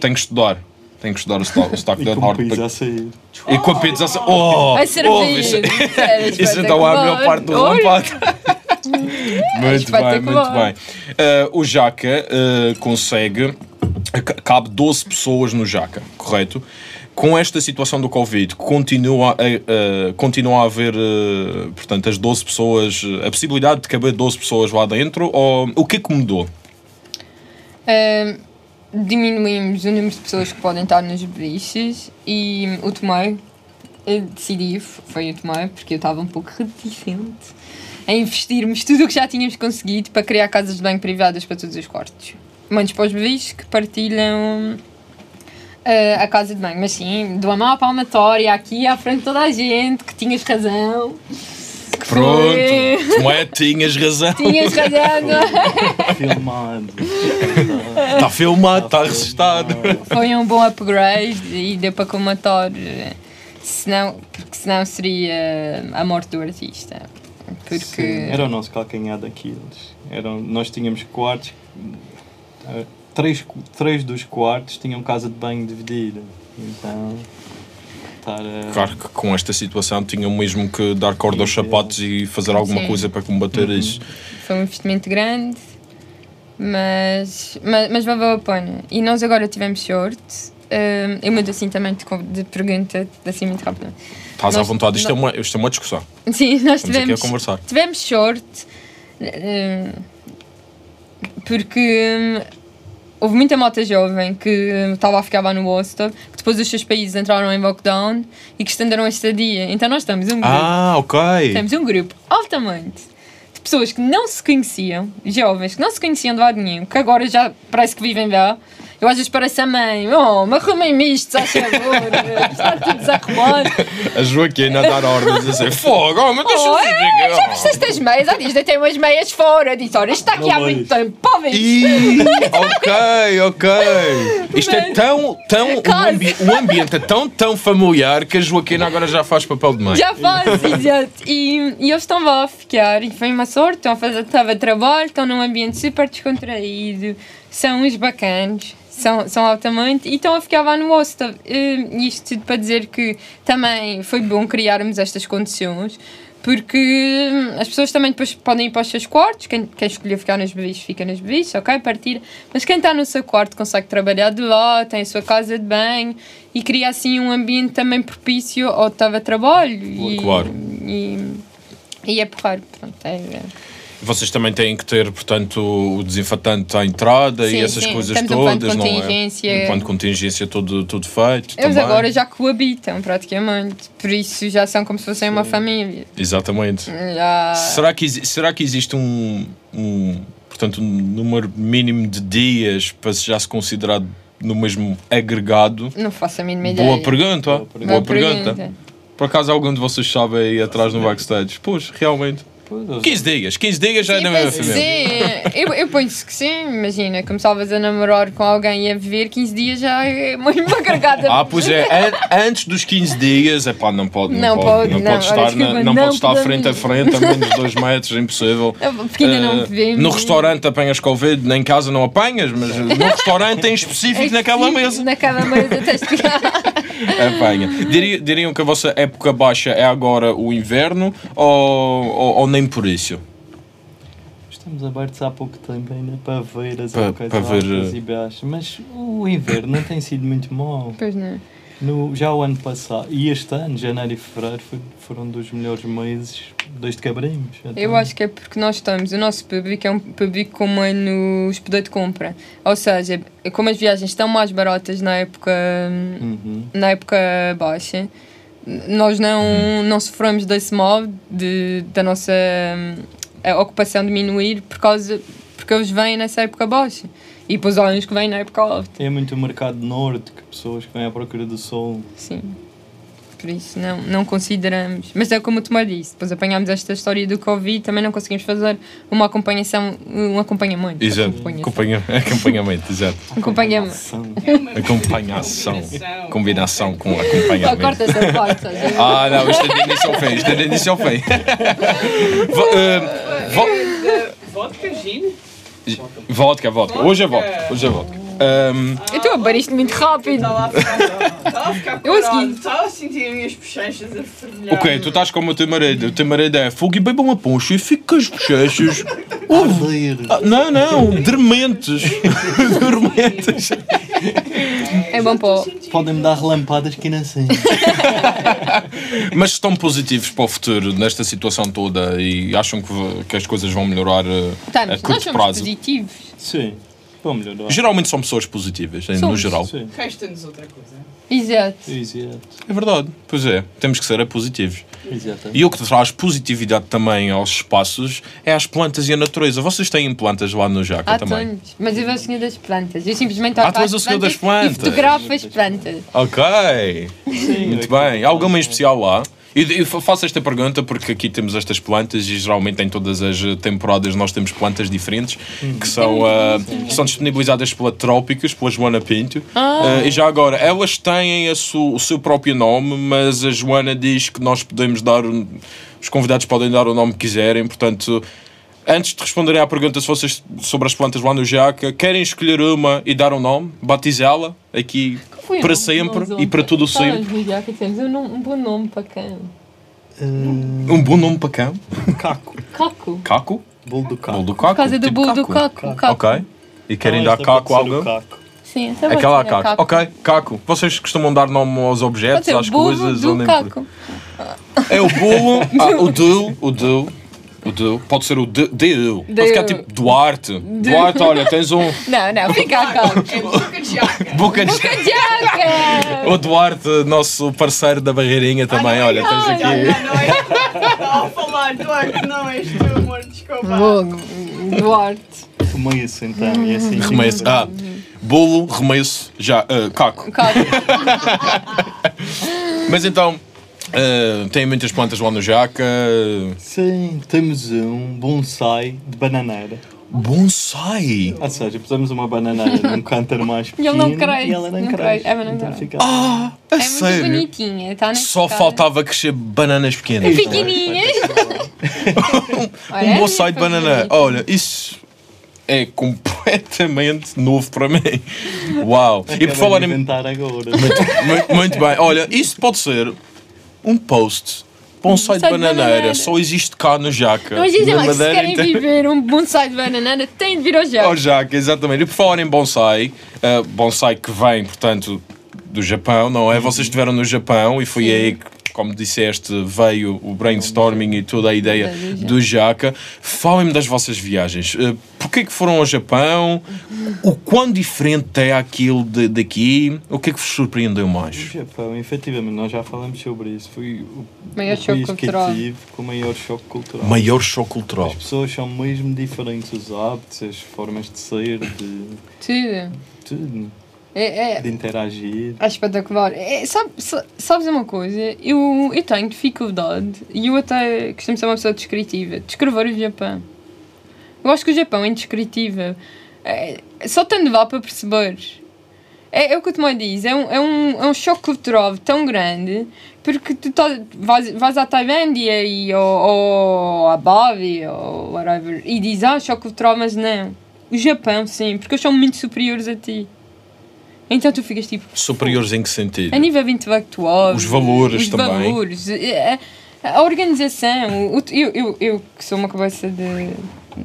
[SPEAKER 1] Tenho que estudar. Tenho que estudar o sotaque, o sotaque
[SPEAKER 2] E
[SPEAKER 1] do
[SPEAKER 2] com
[SPEAKER 1] norte.
[SPEAKER 2] pizza a sair.
[SPEAKER 1] E com a pizza assim. Oh!
[SPEAKER 3] A
[SPEAKER 1] oh,
[SPEAKER 3] servir.
[SPEAKER 1] isso,
[SPEAKER 3] Era
[SPEAKER 1] isso então é a melhor parte do
[SPEAKER 3] Olha,
[SPEAKER 1] relampado. Muito bem, muito bem. Ah, o Jaca ah, consegue ca- cabe 12 pessoas no Jaca, correto? Com esta situação do Covid, continua a, a- continua a haver, portanto, as 12 pessoas, a possibilidade de caber 12 pessoas lá dentro? Ou o que é que mudou?
[SPEAKER 3] Ahm, diminuímos o número de pessoas que podem estar nos beliches e o Tomé eu decidi, foi o Tomé, porque eu estava um pouco reticente a investirmos tudo o que já tínhamos conseguido para criar casas de banho privadas para todos os quartos. Muitos para os beliches que partilham ah, a casa de banho, mas sim, mão à palmatória aqui à frente de toda a gente que tinhas razão. que
[SPEAKER 1] Pronto,
[SPEAKER 3] foi-
[SPEAKER 1] não é? Tinhas razão.
[SPEAKER 3] Tinhas razão, não?
[SPEAKER 2] Filmado.
[SPEAKER 1] Está filmado, está registado.
[SPEAKER 3] Foi um bom upgrade e deu para comatar. Eh, Senão, porque senão seria a morte do artista. Porque.
[SPEAKER 2] Sim, era o nosso calcanhar daqueles. Eram, nós tínhamos quartos. eh, Três, três dos quartos tinham casa de banho dividida. Então. A.
[SPEAKER 1] Claro que com esta situação tinham mesmo que dar corda aos sapatos e fazer alguma
[SPEAKER 3] Sim.
[SPEAKER 1] coisa para combater
[SPEAKER 2] Uhum.
[SPEAKER 1] isso.
[SPEAKER 3] Foi um investimento grande, mas, mas, mas valeu a pena. E nós agora tivemos sorte. Eh, eu mudo assim também de, pergunta, assim muito rápido.
[SPEAKER 1] Estás à vontade, isto é, uma, isto é uma discussão.
[SPEAKER 3] Sim, nós
[SPEAKER 1] Estamos aqui a
[SPEAKER 3] tivemos,
[SPEAKER 1] conversar.
[SPEAKER 3] tivemos sorte eh, porque hum, houve muita malta jovem que hum, estava a ficar lá no hostel, que depois os seus países entraram em lockdown e que estenderam a estadia. Então nós estamos um grupo,
[SPEAKER 1] Ah, ok.
[SPEAKER 3] temos um grupo altamente de pessoas que não se conheciam, jovens que não se conheciam de lado nenhum, que agora já parece que vivem lá. Eu às vezes pareço a mãe, oh, mas arrumem-me isto, se faz favor, está tudo desarrumado.
[SPEAKER 1] A Joaquina a dar ordens a dizer fogo, oh, mas deixa
[SPEAKER 3] Oh, é, já viste estas meias? Há dias deitei umas meias fora. Disse, olha, isto está aqui há muito tempo.
[SPEAKER 1] Ih, ok, ok. Isto é
[SPEAKER 3] Mas-
[SPEAKER 1] tão, tão, um,
[SPEAKER 3] Quase.
[SPEAKER 1] ambi um ambiente é tão, tão familiar que a Joaquina agora já faz papel de mãe.
[SPEAKER 3] Já faz, exato. E, e eles estão lá a ficar. E foi uma sorte. Estão a fazer estava trabalho, estão num ambiente super descontraído. São uns bacanos. São, são altamente e estão a ficar lá no hostel. Eh, isto tudo para dizer que também foi bom criarmos estas condições porque hum, as pessoas também depois podem ir para os seus quartos. Quem, quem escolheu ficar nas bebidas fica nas bebidas, ok? Partir. Mas quem está no seu quarto consegue trabalhar de lá, tem a sua casa de banho e cria assim um ambiente também propício ao teletrabalho. E,
[SPEAKER 1] Claro.
[SPEAKER 3] E, e é porrar. Pronto, é, é.
[SPEAKER 1] Vocês também têm que ter, portanto, o desinfetante à entrada
[SPEAKER 3] Sim,
[SPEAKER 1] e essas
[SPEAKER 3] sim.
[SPEAKER 1] coisas
[SPEAKER 3] de
[SPEAKER 1] todas, não é? de contingência todo, todo feito.
[SPEAKER 3] Eles
[SPEAKER 1] também.
[SPEAKER 3] agora já coabitam praticamente. Por isso já são como se fossem uma família.
[SPEAKER 1] Exatamente.
[SPEAKER 3] Já...
[SPEAKER 1] Será, que, será que existe um, um, portanto, um número mínimo de dias para se já se considerar no mesmo agregado?
[SPEAKER 3] Não faço a mínima ideia.
[SPEAKER 1] Boa pergunta.
[SPEAKER 2] Boa
[SPEAKER 1] Boa
[SPEAKER 2] pergunta.
[SPEAKER 1] pergunta.
[SPEAKER 3] pergunta.
[SPEAKER 1] Por acaso algum de vocês sabe aí atrás no backstage? Pois, realmente.
[SPEAKER 2] Pois, eles-
[SPEAKER 1] 15 dias. 15 dias já é
[SPEAKER 3] Sim,
[SPEAKER 1] da mesma
[SPEAKER 3] penso que
[SPEAKER 1] família.
[SPEAKER 3] sim. Eu, eu penso que sim. Imagina, começavas a namorar com alguém e a viver 15 dias já é muito uma carregada.
[SPEAKER 1] Ah, pois é. An- antes dos 15 dias, é pá, não pode, não,
[SPEAKER 3] Não
[SPEAKER 1] pode,
[SPEAKER 3] pode,
[SPEAKER 1] não
[SPEAKER 3] não.
[SPEAKER 1] pode estar, na- não
[SPEAKER 3] não
[SPEAKER 1] pode estar
[SPEAKER 3] podemos.
[SPEAKER 1] frente a frente a menos de 2 metros, é impossível.
[SPEAKER 3] Porque ainda não
[SPEAKER 1] Eh,
[SPEAKER 3] vivemos.
[SPEAKER 1] no restaurante apanhas Covid, nem em casa não apanhas, mas no restaurante em específico naquela mesa
[SPEAKER 3] Naquela mesa tens de
[SPEAKER 1] apanha. Diria- diriam que a vossa época baixa é agora o inverno ou, ou, ou nem por isso?
[SPEAKER 2] Estamos abertos há pouco tempo ainda para ver as
[SPEAKER 1] Pa-
[SPEAKER 2] épocas
[SPEAKER 1] para ver, eh,
[SPEAKER 2] e baixas. Mas o inverno não tem sido muito mau.
[SPEAKER 3] Pois não.
[SPEAKER 2] No, já o ano passado, e este ano, janeiro e fevereiro, foi- foram dos melhores meses desde que abrimos.
[SPEAKER 3] Eu acho que é porque nós estamos, o nosso público é um público como é nos poder de compra. Ou seja, como as viagens estão mais baratas na época,
[SPEAKER 2] Uhum.
[SPEAKER 3] na época baixa, nós não, não sofremos desse mal de, da nossa hum, ocupação diminuir por causa, porque eles vêm nessa época baixa. E depois há uns que vêm na época alta.
[SPEAKER 2] É muito o mercado norte, que pessoas que vêm à procura do sol.
[SPEAKER 3] Sim. Por isso não, não consideramos. Mas é como o Tomé disse, depois apanhámos esta história do Covid, também não conseguimos fazer uma acompanhação, um acompanhamento.
[SPEAKER 1] Exato. Acompanha, acompanhamento, exato.
[SPEAKER 3] Acompanhamento.
[SPEAKER 2] Ação.
[SPEAKER 1] Acompanhação.
[SPEAKER 4] Combinação.
[SPEAKER 1] Com acompanhamento.
[SPEAKER 3] corta essa parte. estás a ver?
[SPEAKER 1] Ah, não, isto é de início ao fim. Isto é de início ao fim. Eh,
[SPEAKER 4] Vodka, gin?
[SPEAKER 1] vodka, vodka. Hoje é vodka. Hoje é vodka. Ahm,
[SPEAKER 3] Eu estou a beber isto muito rápido.
[SPEAKER 4] Estava a ficar, estava a ficar
[SPEAKER 3] Eu
[SPEAKER 4] parado. Estava a sentir as minhas bochechas a fervilhar.
[SPEAKER 1] ok, tu estás como o teu marido. O teu marido é fogo e beba uma poncha e fica com as bochechas.
[SPEAKER 2] Arder.
[SPEAKER 1] Ah, não, não, dormentes. dormentes.
[SPEAKER 3] bom para o...
[SPEAKER 2] Podem-me dar relampadas que não sei.
[SPEAKER 1] Mas estão positivos para o futuro nesta situação toda e acham que, que as coisas vão melhorar eh, a
[SPEAKER 3] Estamos, nós
[SPEAKER 1] curto
[SPEAKER 3] somos
[SPEAKER 1] prazo?
[SPEAKER 3] positivos.
[SPEAKER 2] Sim, vou melhorar.
[SPEAKER 1] Geralmente são pessoas positivas, no
[SPEAKER 3] Somos.
[SPEAKER 1] geral.
[SPEAKER 2] Sim,
[SPEAKER 4] Resta-nos outra coisa.
[SPEAKER 3] Exato.
[SPEAKER 2] exato.
[SPEAKER 1] É verdade, pois é. Temos que ser é positivos.
[SPEAKER 2] Exatamente.
[SPEAKER 1] E o que traz positividade também aos espaços é as plantas e a natureza. Vocês têm plantas lá no Jaca
[SPEAKER 3] Há
[SPEAKER 1] também?
[SPEAKER 3] Mas eu sou o senhor das plantas. Eu simplesmente
[SPEAKER 1] Ah, tu és o senhor das
[SPEAKER 3] E
[SPEAKER 1] plantas.
[SPEAKER 3] fotografo as plantas.
[SPEAKER 1] Ok,
[SPEAKER 2] Sim,
[SPEAKER 1] muito
[SPEAKER 2] eu-
[SPEAKER 1] bem. Há alguma em especial lá? E eu faço esta pergunta porque aqui temos estas plantas e geralmente em todas as temporadas nós temos plantas diferentes que são, ah, são disponibilizadas pela Trópicos, pela Joana Pinto. Ah, e já agora, elas têm su- o seu próprio nome, mas a Joana diz que nós podemos dar. Os convidados podem dar o nome que quiserem, portanto. Antes de responderem à pergunta se vocês sobre as plantas lá no Jaca, querem escolher uma e dar um nome, batizá-la aqui para sempre e para tudo sempre.
[SPEAKER 3] Jaca temos um, um bom nome para cão.
[SPEAKER 1] Um bom nome para cão?
[SPEAKER 2] Caco.
[SPEAKER 3] Caco.
[SPEAKER 1] Caco?
[SPEAKER 2] Bolo do caco.
[SPEAKER 1] Bolo do caco?
[SPEAKER 3] Por causa do
[SPEAKER 1] tipo
[SPEAKER 3] bolo do
[SPEAKER 1] caco.
[SPEAKER 3] caco. caco.
[SPEAKER 1] Ok. E querem
[SPEAKER 2] Então,
[SPEAKER 1] dar caco a
[SPEAKER 2] ser o
[SPEAKER 1] alguém?
[SPEAKER 2] caco.
[SPEAKER 3] Sim, essa pode
[SPEAKER 1] Aquela
[SPEAKER 3] ser
[SPEAKER 1] caco.
[SPEAKER 3] caco.
[SPEAKER 1] Ok, caco. Vocês costumam dar nome aos objetos, às coisas?
[SPEAKER 3] do
[SPEAKER 1] ou nem por-
[SPEAKER 3] caco.
[SPEAKER 1] É o bolo, ah, o do, o do. O do. Pode ser o de, de Pode ficar tipo Duarte. Duarte, olha, tens um
[SPEAKER 3] Não, não, fica a caco.
[SPEAKER 4] É boca de jaca.
[SPEAKER 1] boca de...
[SPEAKER 3] Jaca!
[SPEAKER 1] O Duarte, nosso parceiro da barreirinha também, olha, tens
[SPEAKER 4] Não,
[SPEAKER 1] aqui.
[SPEAKER 4] não é. Estava a falar, Duarte, não és tu, amor, desculpa.
[SPEAKER 3] Duarte.
[SPEAKER 2] Remeio-se então, e assim.
[SPEAKER 1] Remesso. Ah, bolo, remesso, já, ah, caco.
[SPEAKER 3] Caco.
[SPEAKER 1] Mas então, ah, tem muitas plantas lá no Jaca.
[SPEAKER 2] Sim, temos um bonsai de bananeira.
[SPEAKER 1] Bonsai!
[SPEAKER 2] Ou seja, pusemos uma bananeira num cântaro mais
[SPEAKER 3] E
[SPEAKER 2] pequeno
[SPEAKER 3] ele não cresce,
[SPEAKER 2] e ela não,
[SPEAKER 3] não
[SPEAKER 2] cresce.
[SPEAKER 3] não
[SPEAKER 2] Então
[SPEAKER 3] cresce.
[SPEAKER 1] Ah, a
[SPEAKER 3] É muito
[SPEAKER 1] sério?
[SPEAKER 3] bonitinha. Está
[SPEAKER 1] Só
[SPEAKER 3] cara.
[SPEAKER 1] faltava crescer bananas pequenas.
[SPEAKER 3] Pequenininhas. Olha,
[SPEAKER 1] Um
[SPEAKER 3] é
[SPEAKER 1] bonsai de
[SPEAKER 3] muito
[SPEAKER 1] banana.
[SPEAKER 3] bonito.
[SPEAKER 1] Olha, isso é completamente novo para mim. Uau! E por
[SPEAKER 2] Acabei
[SPEAKER 1] falar em.
[SPEAKER 2] agora.
[SPEAKER 1] Muito, muito bem. Olha, isso pode ser um post. Bonsai de bananeira.
[SPEAKER 3] bananeira.
[SPEAKER 1] Só existe cá no Jaca.
[SPEAKER 3] Dizem
[SPEAKER 1] Na
[SPEAKER 3] lá, que se querem viver um bonsai de banana, têm de vir ao Jaca.
[SPEAKER 1] Ao Jaca, exatamente. E por falar em bonsai, uh, bonsai que vem, portanto, do Japão, não é? Vocês estiveram no Japão e foi
[SPEAKER 3] Sim.
[SPEAKER 1] aí que, como disseste, veio o brainstorming e toda a ideia
[SPEAKER 3] Do Jaca.
[SPEAKER 1] Falem-me das vossas viagens. Uh, Porquê que foram ao Japão? O quão diferente é aquilo de- daqui? O que é que vos surpreendeu
[SPEAKER 2] O
[SPEAKER 1] mais?
[SPEAKER 2] Japão, efetivamente, nós já falamos sobre isso. Foi o,
[SPEAKER 3] Maior
[SPEAKER 2] o
[SPEAKER 3] choque
[SPEAKER 2] país
[SPEAKER 3] cultural.
[SPEAKER 2] que eu tive com o maior choque cultural.
[SPEAKER 1] Maior choque cultural.
[SPEAKER 2] As pessoas são mesmo diferentes, os hábitos, as formas de ser, de
[SPEAKER 3] Tudo.
[SPEAKER 2] tudo,
[SPEAKER 3] É, é,
[SPEAKER 2] de interagir.
[SPEAKER 3] é espetacular. É, sabe, sa- sabes uma coisa? Eu, eu tenho dificuldade e eu até costumo ser uma pessoa descritiva. Descrever o Japão. Eu acho que o Japão é indescritível. É, só tendo lá para perceber. É, é o que o Tomé diz, é um, é, um, é um choque cultural tão grande porque tu tá, vais, vais à Tailândia e, ou, ou à Bali ou whatever e dizes, ah, choque cultural, mas não. O Japão, sim, porque eles são muito superiores a ti. Então tu ficas tipo,
[SPEAKER 1] Superiores em que sentido?
[SPEAKER 3] a nível intelectual,
[SPEAKER 1] Os valores
[SPEAKER 3] os
[SPEAKER 1] também.
[SPEAKER 3] valores, a, a organização. o- eu, eu, eu, que sou uma cabeça de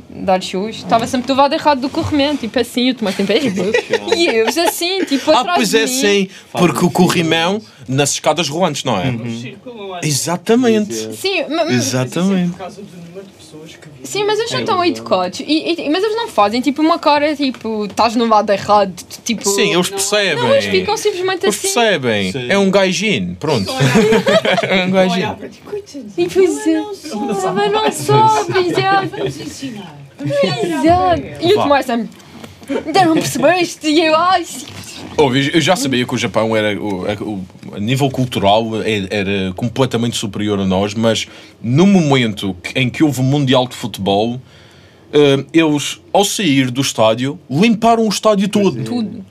[SPEAKER 3] dar shows, estava sempre do lado errado do corrimento, tipo assim, eu tomei tempo E eu assim, tipo,
[SPEAKER 1] Ah,
[SPEAKER 3] atrás
[SPEAKER 1] pois
[SPEAKER 3] de
[SPEAKER 1] é,
[SPEAKER 3] mim.
[SPEAKER 1] sim. Porque o corrimão nas escadas rolantes, não é?
[SPEAKER 4] Um lá.
[SPEAKER 1] Exatamente.
[SPEAKER 3] Sim, ma- ma-
[SPEAKER 4] Mas isso é
[SPEAKER 1] Exatamente.
[SPEAKER 4] por causa do número de pessoas que vivem.
[SPEAKER 3] Sim, mas eles são
[SPEAKER 2] É
[SPEAKER 3] tão
[SPEAKER 2] verdade.
[SPEAKER 3] educados. E, e- mas eles não fazem tipo uma cara tipo, estás no lado errado. Tipo,
[SPEAKER 1] Sim, eles percebem.
[SPEAKER 3] Não, eles ficam simplesmente
[SPEAKER 1] Eles
[SPEAKER 3] assim.
[SPEAKER 1] percebem.
[SPEAKER 2] Sim.
[SPEAKER 1] É um gajinho. Pronto. É um
[SPEAKER 4] olhar
[SPEAKER 1] gajinho.
[SPEAKER 4] para ti, coitadinho.
[SPEAKER 3] E pois é. Mas não soube, exato.
[SPEAKER 4] Vamos ensinar.
[SPEAKER 3] Exato. E o. Tomás sempre. Ainda não percebeste? E eu, ai, sim.
[SPEAKER 1] Ouve, eu já sabia que o Japão era, o, a- o- a nível cultural, era, era completamente superior a nós, mas no momento em que houve o Mundial de Futebol, eh, eles, ao sair do estádio, limparam o estádio todo.
[SPEAKER 3] tudo.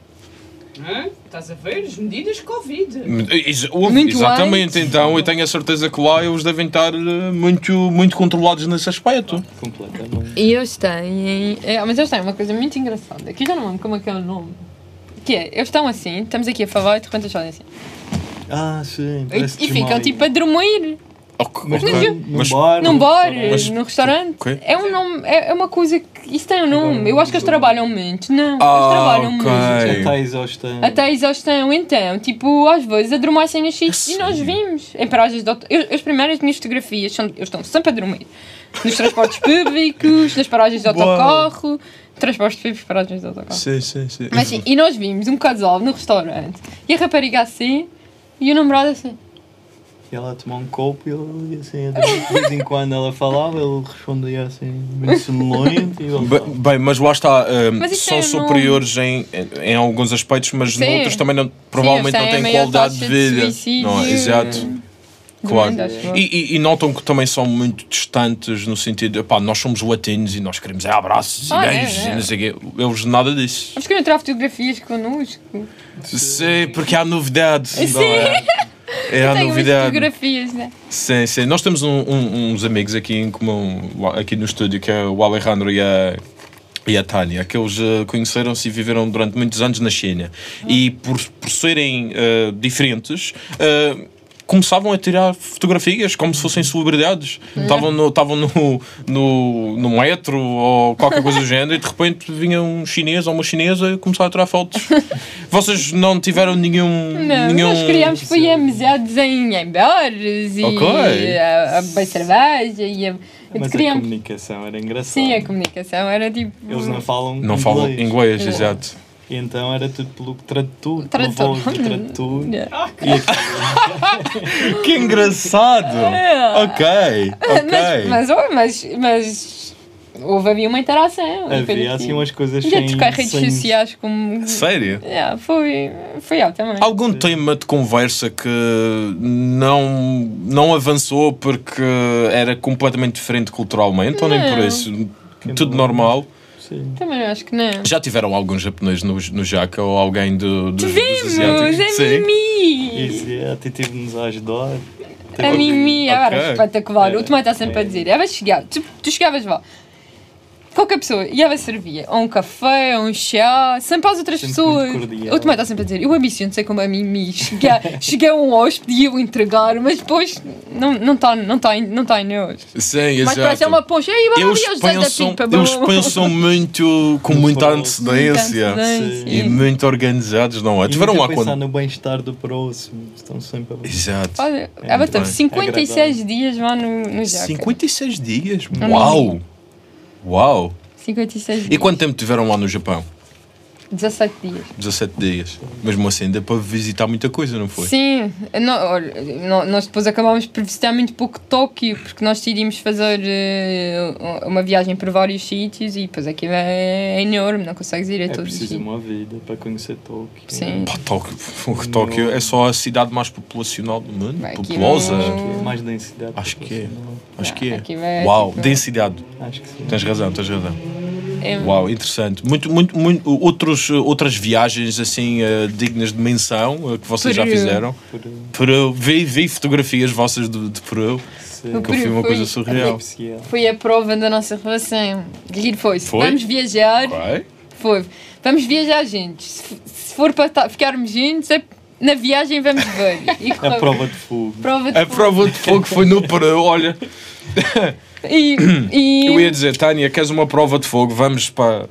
[SPEAKER 4] Estás a ver? As medidas Covid.
[SPEAKER 1] Ex- houve,
[SPEAKER 3] Muito
[SPEAKER 1] exatamente,
[SPEAKER 3] antes.
[SPEAKER 1] então eu tenho a certeza que lá eles devem estar eh, muito, muito controlados nesse aspecto.
[SPEAKER 2] Completamente.
[SPEAKER 3] E eles têm. É, mas eles têm uma coisa muito engraçada, que eu já não lembro como é que é o nome. Que é, eles estão assim, estamos aqui a falar e de repente eles fazem assim.
[SPEAKER 2] Ah, sim.
[SPEAKER 3] E, e ficam tipo a dormir.
[SPEAKER 2] Mas
[SPEAKER 1] ok.
[SPEAKER 2] num- num
[SPEAKER 1] Mas-
[SPEAKER 2] bar.
[SPEAKER 3] Num bar,
[SPEAKER 1] Mas-
[SPEAKER 3] num restaurante.
[SPEAKER 1] Ok.
[SPEAKER 3] É um nome, é, é uma coisa que. Isso tem um nome. Eu acho que eles trabalham muito. Não,
[SPEAKER 1] Ah,
[SPEAKER 3] eles trabalham
[SPEAKER 1] ok.
[SPEAKER 3] muito.
[SPEAKER 2] Até a exaustão.
[SPEAKER 3] Até a exaustão, então, tipo, às vezes adormecem nos sítios e nós vimos em paragens de eu, As primeiras minhas fotografias são, eu estou sempre a dormir. Nos transportes públicos, nas paragens de autocarro, transportes públicos, paragens de autocarro.
[SPEAKER 1] Sim, sim, sim.
[SPEAKER 3] Mas sim, e nós vimos um casal no restaurante e a rapariga assim e o namorado assim.
[SPEAKER 2] E ela tomou um copo e ele ia assim, de vez em quando ela falava, ele respondia assim, bem sonolento e ele
[SPEAKER 1] Be- Bem, mas lá está, um,
[SPEAKER 3] Mas isso
[SPEAKER 1] são
[SPEAKER 3] é
[SPEAKER 1] superiores em, em alguns aspectos, mas
[SPEAKER 3] Sim.
[SPEAKER 1] noutros também não, provavelmente
[SPEAKER 3] Sim,
[SPEAKER 1] não
[SPEAKER 3] têm
[SPEAKER 1] qualidade de
[SPEAKER 3] taxa de
[SPEAKER 1] vida.
[SPEAKER 3] suicídio
[SPEAKER 1] não, é? exato. Claro. E, e- e notam que também são muito distantes no sentido, pá, nós somos latinos e nós queremos é abraços
[SPEAKER 3] Ah,
[SPEAKER 1] e
[SPEAKER 3] é,
[SPEAKER 1] beijos
[SPEAKER 3] é.
[SPEAKER 1] e não sei o quê. Eles nada disso.
[SPEAKER 3] Eles querem tirar fotografias connosco.
[SPEAKER 1] Sim, porque há novidade.
[SPEAKER 3] Sim.
[SPEAKER 1] É? A novidade.
[SPEAKER 3] fotografias, né?
[SPEAKER 1] Sim, sim. Nós temos um- um- uns amigos aqui em comum, aqui no estúdio, que é o Alejandro e a, e a Tânia, que eles eh, conheceram-se e viveram durante muitos anos na China. E por, por serem eh, diferentes, eh, começavam a tirar fotografias como se fossem celebridades. Estavam no, estavam no, no, no metro ou qualquer coisa do género e de repente vinha um chinês ou uma chinesa e começaram a tirar fotos. Vocês não tiveram nenhum.
[SPEAKER 3] Não,
[SPEAKER 1] nenhum...
[SPEAKER 3] nós criámos foi amizades em, em bares e
[SPEAKER 1] Ok.
[SPEAKER 3] a, a beber cerveja e a,
[SPEAKER 2] Mas a comunicação era engraçada.
[SPEAKER 3] Sim, a comunicação era tipo.
[SPEAKER 2] Eles não falam
[SPEAKER 1] Não falam inglês, exato.
[SPEAKER 2] E então era tudo pelo tradutor, pela
[SPEAKER 3] Tradutor.
[SPEAKER 2] voz do tradutor.
[SPEAKER 3] Yeah.
[SPEAKER 2] E
[SPEAKER 1] Que engraçado!
[SPEAKER 3] É.
[SPEAKER 1] Ok, ok.
[SPEAKER 3] Mas, mas, oh, mas, mas houve havia uma interação.
[SPEAKER 2] havia assim umas coisas
[SPEAKER 3] Já
[SPEAKER 2] sem...
[SPEAKER 3] trocar redes
[SPEAKER 2] sem-
[SPEAKER 3] sociais como.
[SPEAKER 1] Sério?
[SPEAKER 3] Yeah, foi, foi alto também.
[SPEAKER 1] Algum tema de conversa que não, não avançou porque era completamente diferente culturalmente ou nem por
[SPEAKER 3] Não.
[SPEAKER 1] isso? Tudo normal.
[SPEAKER 2] Sim.
[SPEAKER 3] Também acho que não.
[SPEAKER 1] Já tiveram algum japonês no, no Jaca ou alguém do, do, dos
[SPEAKER 3] Vimos,
[SPEAKER 1] asiáticos?
[SPEAKER 3] a Mimi!
[SPEAKER 2] Isso é, até tive-nos a ajudar.
[SPEAKER 3] A Mimi,
[SPEAKER 1] Ok.
[SPEAKER 3] era espetacular.
[SPEAKER 2] É.
[SPEAKER 3] O Tomé está sempre a dizer. Ela chegava, tu, tu chegavas lá. Qualquer pessoa, e ela servia ou um café, ou um chá, sempre às outras
[SPEAKER 2] Sempre
[SPEAKER 3] pessoas. O Tomé está sempre a dizer: Eu ambiciono sei como a Mimi. Cheguei, cheguei a um hóspede e eu entregar, mas depois não está não tá, não tá, em- não tá em nós.
[SPEAKER 1] Sim,
[SPEAKER 3] Mas parece
[SPEAKER 1] exato.
[SPEAKER 3] uma poncha. Ei, vamos
[SPEAKER 1] Eles pensam,
[SPEAKER 3] Pipa.
[SPEAKER 1] eles
[SPEAKER 3] bom."
[SPEAKER 1] pensam muito, com muita antecedência.
[SPEAKER 3] Antecedência.
[SPEAKER 1] E muito organizados, não é?
[SPEAKER 2] E
[SPEAKER 1] Tiveram lá
[SPEAKER 2] pensar
[SPEAKER 1] quando.
[SPEAKER 2] no bem-estar do próximo. Estão sempre a
[SPEAKER 1] Exato.
[SPEAKER 3] Olha,
[SPEAKER 2] É
[SPEAKER 3] ela teve
[SPEAKER 2] bem.
[SPEAKER 3] 56 dias lá no, no Jaca.
[SPEAKER 1] 56 dias? Uau! Uau!
[SPEAKER 3] 56 dias.
[SPEAKER 1] E quanto tempo tiveram lá no Japão?
[SPEAKER 3] 17 dias.
[SPEAKER 1] 17 dias. Mesmo assim, deu para visitar muita coisa, não foi?
[SPEAKER 3] Sim, nó- olha, nó- nós depois acabámos por visitar muito pouco Tóquio, porque nós decidimos fazer eh, uma viagem por vários sítios e depois aquilo é enorme, não consegues ir a
[SPEAKER 2] É
[SPEAKER 3] todos os
[SPEAKER 2] preciso
[SPEAKER 3] sítios.
[SPEAKER 2] uma vida para conhecer Tóquio.
[SPEAKER 3] Sim.
[SPEAKER 1] Pá, Tóquio, Tóquio é só a cidade mais populacional do mundo.
[SPEAKER 3] Vai, aqui
[SPEAKER 1] Populosa.
[SPEAKER 3] não-
[SPEAKER 2] Aqui é mais densidade.
[SPEAKER 1] Acho que é. Acho que é.
[SPEAKER 3] É
[SPEAKER 1] Uau,
[SPEAKER 3] tipo-
[SPEAKER 1] densidade.
[SPEAKER 2] Acho que sim.
[SPEAKER 1] Tens razão, tens razão.
[SPEAKER 3] É-
[SPEAKER 1] Uau, interessante. Muito, muito, muito, outros, outras viagens assim eh, dignas de menção eh, que vocês já
[SPEAKER 3] Peru.
[SPEAKER 1] fizeram.
[SPEAKER 2] Por,
[SPEAKER 1] Peru, vi, vi fotografias vossas de, de Peru,
[SPEAKER 2] sim.
[SPEAKER 1] Que foi uma coisa surreal.
[SPEAKER 3] Foi a prova da nossa relação. Foi.
[SPEAKER 1] Foi?
[SPEAKER 3] vamos viajar,
[SPEAKER 1] Ok.
[SPEAKER 3] foi. Vamos viajar juntos. Se, for para ficarmos juntos, é, na viagem vamos ver. E
[SPEAKER 2] A prova de fogo.
[SPEAKER 3] prova de
[SPEAKER 1] A prova de fogo foi no Peru. Olha,
[SPEAKER 3] E, e
[SPEAKER 1] eu ia dizer, Tânia, queres uma prova de fogo? Vamos para.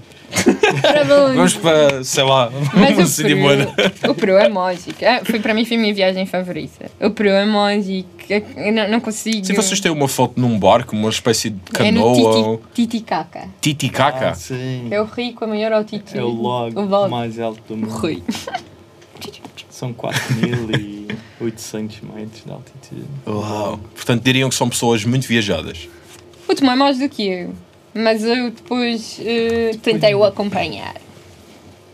[SPEAKER 3] para?
[SPEAKER 1] Vamos para, sei lá,
[SPEAKER 3] o
[SPEAKER 1] cerimónia.
[SPEAKER 3] Peru, o Peru é mágico. É, foi, para mim foi a minha viagem favorita. O Peru é mágico. Eu não, não consigo.
[SPEAKER 1] Se vocês têm uma foto num barco, uma espécie de
[SPEAKER 3] é no
[SPEAKER 1] canoa,
[SPEAKER 3] Titi, Titicaca.
[SPEAKER 1] titicaca.
[SPEAKER 2] Ah, sim.
[SPEAKER 3] É o rio com a maior altitude.
[SPEAKER 2] É o lago,
[SPEAKER 3] O lago.
[SPEAKER 2] mais alto do
[SPEAKER 3] O
[SPEAKER 2] mundo.
[SPEAKER 3] rio.
[SPEAKER 2] São 4.800 metros de altitude.
[SPEAKER 1] Uau. Portanto, diriam que são pessoas muito viajadas.
[SPEAKER 3] O Tomé é mais do que eu. Mas eu depois eh, tentei o acompanhar.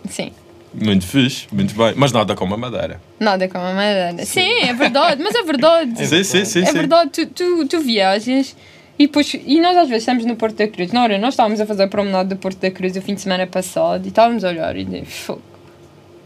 [SPEAKER 3] Sim.
[SPEAKER 1] Muito fixe, muito bem. Mas nada como a madeira.
[SPEAKER 3] Nada como a madeira. Sim, é verdade. Mas é verdade.
[SPEAKER 2] É
[SPEAKER 1] sim, sim, sim.
[SPEAKER 3] É
[SPEAKER 1] sim.
[SPEAKER 3] verdade, tu, tu, tu viajas e depois. E nós às vezes estamos no Porto da Cruz. Na hora, nós estávamos a fazer a promenade do Porto da Cruz o fim de semana passado e estávamos a olhar e dizer, fogo.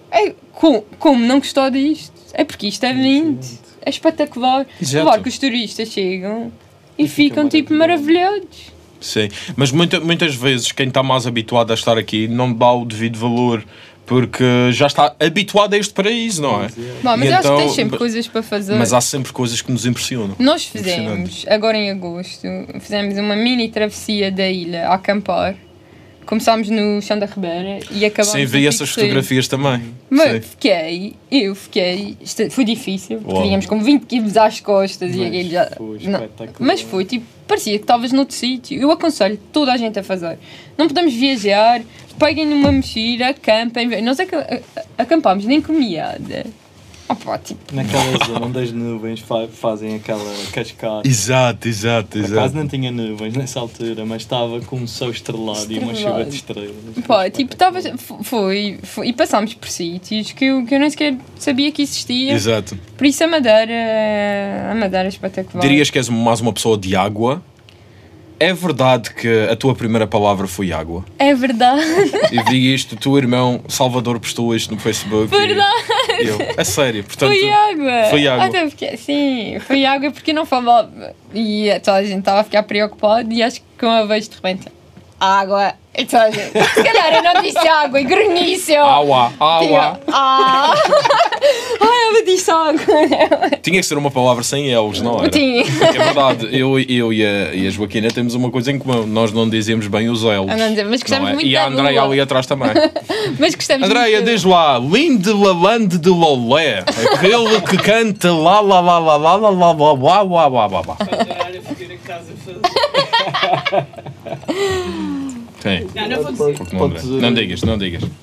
[SPEAKER 3] É, como, como não gostar disto? É porque isto é lindo. É espetacular.
[SPEAKER 1] Exato.
[SPEAKER 3] Claro que os turistas chegam e,
[SPEAKER 2] E ficam
[SPEAKER 3] tipo
[SPEAKER 2] maravilhados.
[SPEAKER 1] Sim, mas muita, muitas vezes quem está mais habituado a estar aqui não dá o devido valor Porque já está habituado a este paraíso, não é?
[SPEAKER 3] Bom, mas
[SPEAKER 1] E
[SPEAKER 3] eu acho que
[SPEAKER 1] então-
[SPEAKER 3] tens sempre coisas para fazer.
[SPEAKER 1] Mas há sempre coisas que nos impressionam.
[SPEAKER 3] Nós fizemos, agora em agosto, fizemos uma mini travessia da ilha a acampar. Começámos no chão da Ribeira e acabámos
[SPEAKER 1] Sim, vi essas fotografias também.
[SPEAKER 3] Mas
[SPEAKER 1] Sim.
[SPEAKER 3] fiquei, eu fiquei, foi difícil,
[SPEAKER 1] Uau.
[SPEAKER 3] tínhamos com 20 quilos às costas e
[SPEAKER 2] Mas
[SPEAKER 3] aquilo já.
[SPEAKER 2] foi
[SPEAKER 3] não.
[SPEAKER 2] espetacular.
[SPEAKER 3] Mas foi tipo, parecia que estavas noutro sítio. Eu aconselho toda a gente a fazer. Não podemos viajar, peguem numa mochila, acampem. Nós acampámos nem comiada. Opa, tipo,
[SPEAKER 2] Naquela zona onde as nuvens fa- fazem aquela cascata.
[SPEAKER 1] Exato, exato,
[SPEAKER 2] Por acaso não tinha nuvens nessa altura, mas estava com um céu estrelado e uma chuva de estrelas.
[SPEAKER 3] pá, tipo, estavas. Foi, foi. E passámos por sítios que eu, que eu nem sequer sabia que existia.
[SPEAKER 1] Exato.
[SPEAKER 3] Por isso a Madeira. A Madeira é espetacular.
[SPEAKER 1] Dirias que és mais uma pessoa de água. É verdade que a tua primeira palavra foi água.
[SPEAKER 3] É verdade.
[SPEAKER 1] Eu vi isto, o teu irmão Salvador postou isto no Facebook. e
[SPEAKER 3] Verdade.
[SPEAKER 1] Eu, a sério, portanto.
[SPEAKER 3] Foi água!
[SPEAKER 1] Foi água.
[SPEAKER 3] Até porque, sim, foi água porque não falava. E toda a gente estava a ficar preocupada e acho que uma vez de repente. Água! E. Se calhar eu não disse água e grunhice eu.
[SPEAKER 1] Água, água.
[SPEAKER 3] Ah! Ai, eu disse água!
[SPEAKER 1] Tinha que ser uma palavra sem elos, não era?
[SPEAKER 3] Tinha.
[SPEAKER 1] É verdade, eu, eu e, a, e a Joaquina temos uma coisa em comum. Nós não dizemos bem os.
[SPEAKER 3] Ah, não dizer, mas gostamos
[SPEAKER 1] não é?
[SPEAKER 3] muito
[SPEAKER 1] E a Andréia ali atrás também.
[SPEAKER 3] Mas gostamos
[SPEAKER 1] Andréia, diz lá, Linde Lalande de Lolé. Aquele que canta lá lá lá lá lá lá lá lá lá lá lá lá lá. Sim.
[SPEAKER 4] Não, não vou dizer.
[SPEAKER 1] Não, André. não digas, não digas.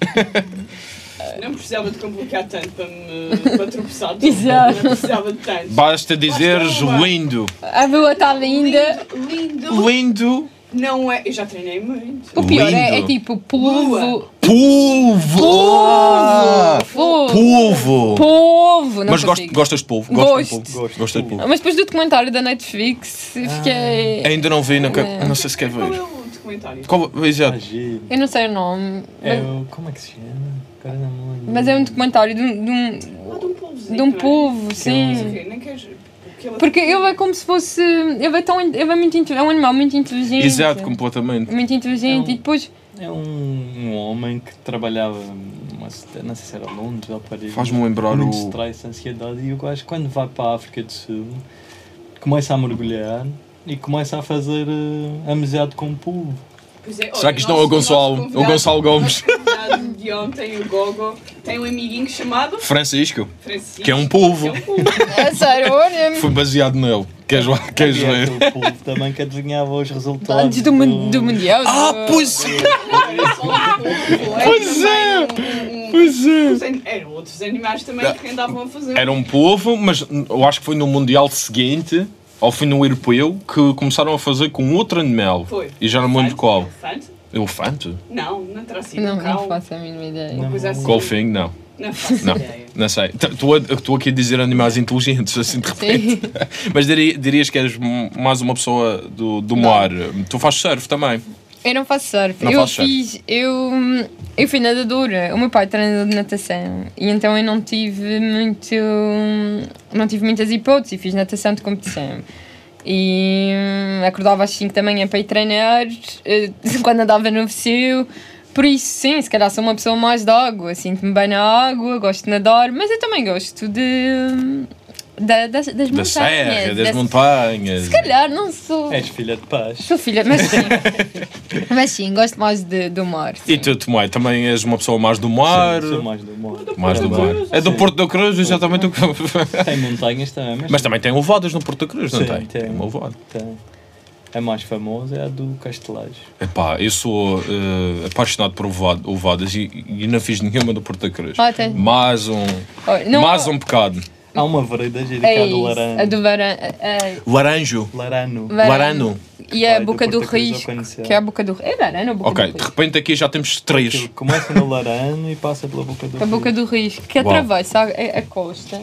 [SPEAKER 4] Não precisava de complicar tanto para me para tropeçar.
[SPEAKER 3] Exato.
[SPEAKER 4] Não precisava de tanto.
[SPEAKER 1] Basta dizeres
[SPEAKER 4] Basta uma.
[SPEAKER 1] lindo.
[SPEAKER 3] A lua está linda.
[SPEAKER 4] Lindo, lindo.
[SPEAKER 1] Lindo.
[SPEAKER 4] Não é. Eu já treinei muito.
[SPEAKER 3] O pior é, é tipo polvo.
[SPEAKER 4] Lua.
[SPEAKER 1] Polvo. Ah,
[SPEAKER 3] Polvo.
[SPEAKER 1] Polvo.
[SPEAKER 3] Polvo. Não
[SPEAKER 1] Mas gost,
[SPEAKER 3] consigo.
[SPEAKER 1] gostas de polvo?
[SPEAKER 3] Gosto.
[SPEAKER 1] De polvo?
[SPEAKER 2] Gosto.
[SPEAKER 1] Gostas de polvo?
[SPEAKER 3] Mas depois do documentário da Netflix, fiquei.
[SPEAKER 1] Ainda não vi, não, quero-
[SPEAKER 3] É.
[SPEAKER 1] não sei se quer
[SPEAKER 4] Qual é
[SPEAKER 1] ver.
[SPEAKER 4] o documentário?
[SPEAKER 1] Qual, exato.
[SPEAKER 3] Eu não sei o nome.
[SPEAKER 2] É
[SPEAKER 3] Mas,
[SPEAKER 2] o. Como é que se chama?
[SPEAKER 3] Mas é um documentário de um, de um,
[SPEAKER 4] Ah, de um polvozinho.
[SPEAKER 3] de um
[SPEAKER 4] não é? Mas
[SPEAKER 3] sim.
[SPEAKER 4] o quê? Nem queres. Porque ele-
[SPEAKER 3] é como se fosse. Ele é, tão, ele é, muito, é um animal muito inteligente.
[SPEAKER 1] Exato, completamente.
[SPEAKER 3] Muito inteligente.
[SPEAKER 2] É um-
[SPEAKER 3] E depois.
[SPEAKER 2] É um, um homem que trabalhava, cida- não sei se era Londres ou Paris.
[SPEAKER 1] Faz-me lembrar o-
[SPEAKER 2] stress, ansiedade. E eu acho que quando vai para a África do Sul, começa a mergulhar e começa a fazer uh, amizade com o povo.
[SPEAKER 4] Pois é,
[SPEAKER 1] Será que isto não é o Gonçalo? O Gonçalo Gomes.
[SPEAKER 4] de ontem, o Gogo, tem um amiguinho chamado
[SPEAKER 1] Francisco,
[SPEAKER 4] Francisco.
[SPEAKER 1] que é um polvo.
[SPEAKER 4] Que é um polvo.
[SPEAKER 3] É sério, olha.
[SPEAKER 1] Foi baseado nele. Queres, lá- queres ver?
[SPEAKER 2] aquele povo também que adivinhava os resultados.
[SPEAKER 3] Antes do, mun- do Mundial.
[SPEAKER 1] Ah,
[SPEAKER 3] do-
[SPEAKER 1] pois é!
[SPEAKER 4] Era
[SPEAKER 1] Pois é!
[SPEAKER 4] também
[SPEAKER 1] Pois é!
[SPEAKER 4] Eram outros animais também que andavam a fazer.
[SPEAKER 1] Era um povo, mas eu acho que foi no Mundial seguinte, ou foi no Europeu, que começaram a fazer com outro animal.
[SPEAKER 4] Foi.
[SPEAKER 1] E já não me lembro qual.
[SPEAKER 4] Elefante?
[SPEAKER 1] Elefante?
[SPEAKER 4] Não, não terá sido
[SPEAKER 3] Não,
[SPEAKER 4] um cão.
[SPEAKER 3] não faço a mínima ideia.
[SPEAKER 4] Uma coisa assim.
[SPEAKER 1] Golfinho? Não.
[SPEAKER 4] Não faço
[SPEAKER 1] Não.
[SPEAKER 4] ideia.
[SPEAKER 1] Não sei. Estou aqui a dizer animais inteligentes, assim de repente. Mas diria- dirias que és m- mais uma pessoa do, do mar. Tu fazes surf também.
[SPEAKER 3] Eu não faço surf.
[SPEAKER 1] Não
[SPEAKER 3] eu
[SPEAKER 1] surf.
[SPEAKER 3] fiz. Eu, eu fui nadadora. O meu pai é treinador de natação. E então eu não tive muito. Não tive muitas hipóteses. Fiz natação de competição. E hum, acordava às 5 da manhã para ir treinar. eh, Quando andava no VCU. Por isso, sim, se calhar sou uma pessoa mais de água. Sinto-me bem na água, gosto de nadar. Mas eu também gosto de. Da- das, das
[SPEAKER 1] Da
[SPEAKER 3] montanhas.
[SPEAKER 1] serra, das
[SPEAKER 3] dessa-
[SPEAKER 1] montanhas.
[SPEAKER 3] Se calhar, não sou.
[SPEAKER 2] És filha de paz.
[SPEAKER 3] Sou filha, mas sim. mas sim, gosto mais de, do mar.
[SPEAKER 1] E tu, Tomé, também és uma pessoa mais do mar.
[SPEAKER 2] Sim, sou mais do mar.
[SPEAKER 1] Mais do
[SPEAKER 2] Também.
[SPEAKER 1] mar. É do
[SPEAKER 2] Sim.
[SPEAKER 1] Porto da Cruz, exatamente o que.
[SPEAKER 2] Tem montanhas também, mas,
[SPEAKER 1] Mas também tem levadas no Porto da Cruz, não
[SPEAKER 2] Sim,
[SPEAKER 1] tem?
[SPEAKER 2] tem.
[SPEAKER 1] uma levada.
[SPEAKER 2] tem. A mais famosa é a do Castelejo.
[SPEAKER 1] Epá, eu sou eh, apaixonado por levadas e, e não fiz nenhuma do Porto da Cruz.
[SPEAKER 3] Ah, tem.
[SPEAKER 1] Mais um,
[SPEAKER 3] Olha, não-
[SPEAKER 1] mais um pecado.
[SPEAKER 2] Há uma gira que
[SPEAKER 3] É
[SPEAKER 2] é a do Larano.
[SPEAKER 3] a do Varan. é-
[SPEAKER 1] Laranjo.
[SPEAKER 2] Larano.
[SPEAKER 3] Varano.
[SPEAKER 1] Larano.
[SPEAKER 3] E a
[SPEAKER 2] Vai, do
[SPEAKER 3] Boca do Risco, que é a Boca do Risco. É Varano ou Boca
[SPEAKER 1] Ok,
[SPEAKER 3] do
[SPEAKER 1] de repente aqui já temos três.
[SPEAKER 2] Aquilo começa no Larano e passa pela boca do
[SPEAKER 3] A Boca do Risco, que
[SPEAKER 1] Uau.
[SPEAKER 3] atravessa a, a costa.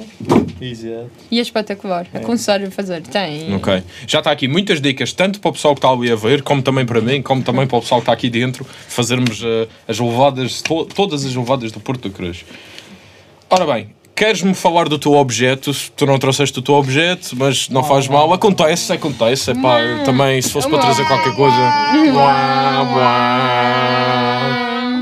[SPEAKER 2] Exato.
[SPEAKER 3] E é espetacular. Aconselho a fazer. Tem.
[SPEAKER 1] Ok. Já está aqui muitas dicas, tanto para o pessoal que está ali a ver, como também para mim, como também para o pessoal que está aqui dentro, fazermos eh, as levadas, to- todas as levadas do Porto da Cruz. Ora bem, queres-me falar do teu objeto? Tu não trouxeste o teu objeto, mas não faz mal. Acontece, acontece. Eu também, se fosse para trazer qualquer coisa. Uá, uá.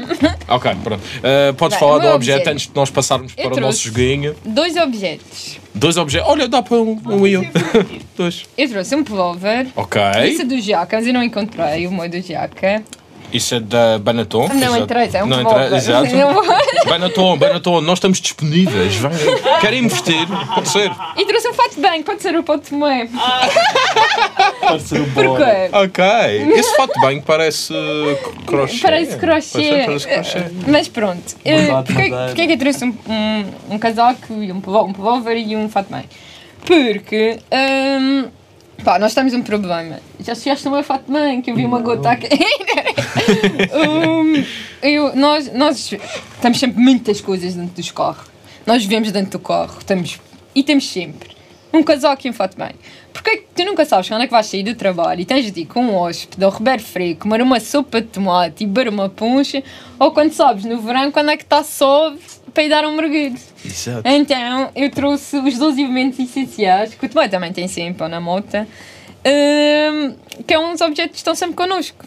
[SPEAKER 1] Ok, pronto. Uh, podes
[SPEAKER 3] Bem,
[SPEAKER 1] falar
[SPEAKER 3] o
[SPEAKER 1] do
[SPEAKER 3] meu
[SPEAKER 1] objeto,
[SPEAKER 3] objeto.
[SPEAKER 1] antes de nós passarmos
[SPEAKER 3] Eu
[SPEAKER 1] para o
[SPEAKER 3] trouxe.
[SPEAKER 1] nosso joguinho.
[SPEAKER 3] Dois objetos.
[SPEAKER 1] Dois objetos. Olha, dá para um, um e um. Dois.
[SPEAKER 3] Eu trouxe um pullover.
[SPEAKER 1] Ok.
[SPEAKER 3] Isso é do Jaca, mas eu não encontrei o meu do Jaca.
[SPEAKER 1] Isso é da Banaton.
[SPEAKER 3] Não
[SPEAKER 1] exato.
[SPEAKER 3] interessa, é um
[SPEAKER 1] Não
[SPEAKER 3] pullover.
[SPEAKER 1] interessa, exato.
[SPEAKER 3] Não-
[SPEAKER 1] Banaton, Banaton, nós estamos disponíveis. Vem. Querem investir? Pode ser.
[SPEAKER 3] E trouxe um fato bem, pode ser o para o Tomé.
[SPEAKER 2] Pode ser o bora.
[SPEAKER 3] Porquê?
[SPEAKER 1] Ok. Esse fato de banho parece uh, crochê.
[SPEAKER 3] Parece crochê.
[SPEAKER 1] Parece crochê.
[SPEAKER 3] Mas pronto. Eh,
[SPEAKER 2] de
[SPEAKER 3] Porquê
[SPEAKER 2] madeira.
[SPEAKER 3] porquê é que eu trouxe um, um, um casaco e um pullo- um pullover e um fato bem? Porque. hum, pá, nós temos um problema. Já chegaste ao meu fato bem, que eu vi uma gota a cair. Hum, eu, nós, nós temos sempre muitas coisas dentro dos carros. Nós vivemos dentro do carro. Temos, e temos sempre um casaco e um fato bem. Porque é que tu nunca sabes quando é que vais sair do trabalho e tens de ir com um hóspede ao Roberto Freire comer uma sopa de tomate e beber uma puncha ou quando sabes no verão quando é que está só para ir dar um mergulho.
[SPEAKER 1] Exato.
[SPEAKER 3] Então eu trouxe os 12 elementos essenciais que o Tomé também tem sempre na moto hum, que é uns objetos que estão sempre connosco.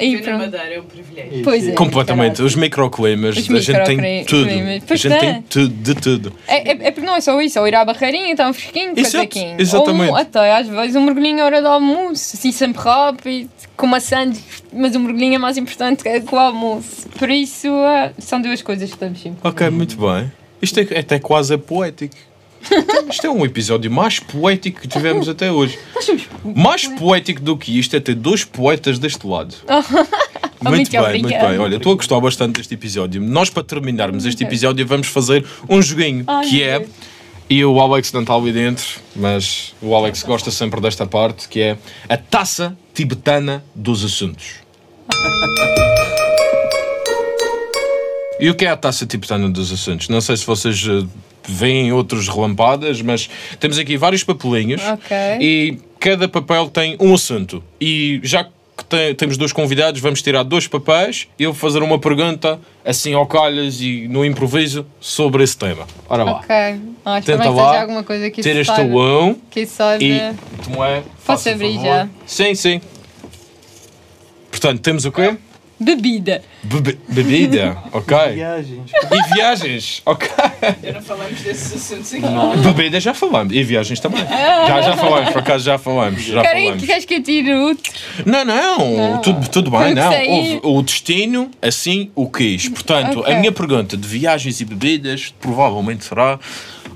[SPEAKER 3] E pronto.
[SPEAKER 4] Madeira é um privilégio.
[SPEAKER 3] Pois é.
[SPEAKER 1] Completamente. Os microclimas,
[SPEAKER 3] Os
[SPEAKER 1] a gente tem tudo. A
[SPEAKER 3] Pois
[SPEAKER 1] gente tem
[SPEAKER 3] tem.
[SPEAKER 1] tudo, de tudo.
[SPEAKER 3] É, é, é porque não é só isso, ou ir à barreirinha, então fresquinho,
[SPEAKER 1] Exato,
[SPEAKER 3] casaquinho.
[SPEAKER 1] exatamente.
[SPEAKER 3] Ou um- até às vezes um mergulhinho à hora do almoço, assim sempre rápido, com uma sandes, mas o mergulhinho é mais importante que que o almoço. Por isso ah, são duas coisas que estamos sempre.
[SPEAKER 1] Ok, muito bem. Isto é, é até quase poético. Isto é um episódio mais poético que tivemos até hoje. Mais poético do que isto é ter dois poetas deste lado. Muito
[SPEAKER 3] Muito
[SPEAKER 1] bem, muito bem. Olha, estou a gostar bastante deste episódio. Nós, para terminarmos este episódio, vamos fazer um joguinho
[SPEAKER 3] Ai,
[SPEAKER 1] que é.
[SPEAKER 3] Deus.
[SPEAKER 1] E o Alex não está ali dentro, mas o Alex gosta sempre desta parte, que é a taça tibetana dos assuntos. E o que é a taça tibetana dos assuntos? Não sei se vocês veem outros relampadas, mas temos aqui vários papelinhos
[SPEAKER 3] Ok.
[SPEAKER 1] e cada papel tem um assunto. E já que te- temos dois convidados, vamos tirar dois papéis e eu vou fazer uma pergunta assim ao calhas e no improviso sobre esse tema. Ora lá.
[SPEAKER 3] Ok. Ah,
[SPEAKER 1] Tenta lá,
[SPEAKER 3] alguma coisa que
[SPEAKER 1] Tiras
[SPEAKER 3] saiba.
[SPEAKER 1] tu um
[SPEAKER 3] Que
[SPEAKER 1] e tu é. faça
[SPEAKER 3] já?
[SPEAKER 1] Sim, sim. Portanto, temos o quê?
[SPEAKER 3] Bebida.
[SPEAKER 1] Bebe- bebida, ok.
[SPEAKER 2] Viagens.
[SPEAKER 1] E viagens, ok.
[SPEAKER 4] Já não falamos desses assuntos aqui.
[SPEAKER 2] Não.
[SPEAKER 1] Bebida já falamos. E viagens também. Já, já falamos, por acaso já falamos. Já
[SPEAKER 3] Querem,
[SPEAKER 1] falamos.
[SPEAKER 3] queres que eu tire outro?
[SPEAKER 1] Não, não,
[SPEAKER 3] Não.
[SPEAKER 1] Tudo, tudo bem,
[SPEAKER 3] que
[SPEAKER 1] não. Houve o destino, assim o quis. Portanto,
[SPEAKER 3] Ok.
[SPEAKER 1] a minha pergunta de viagens e bebidas provavelmente será: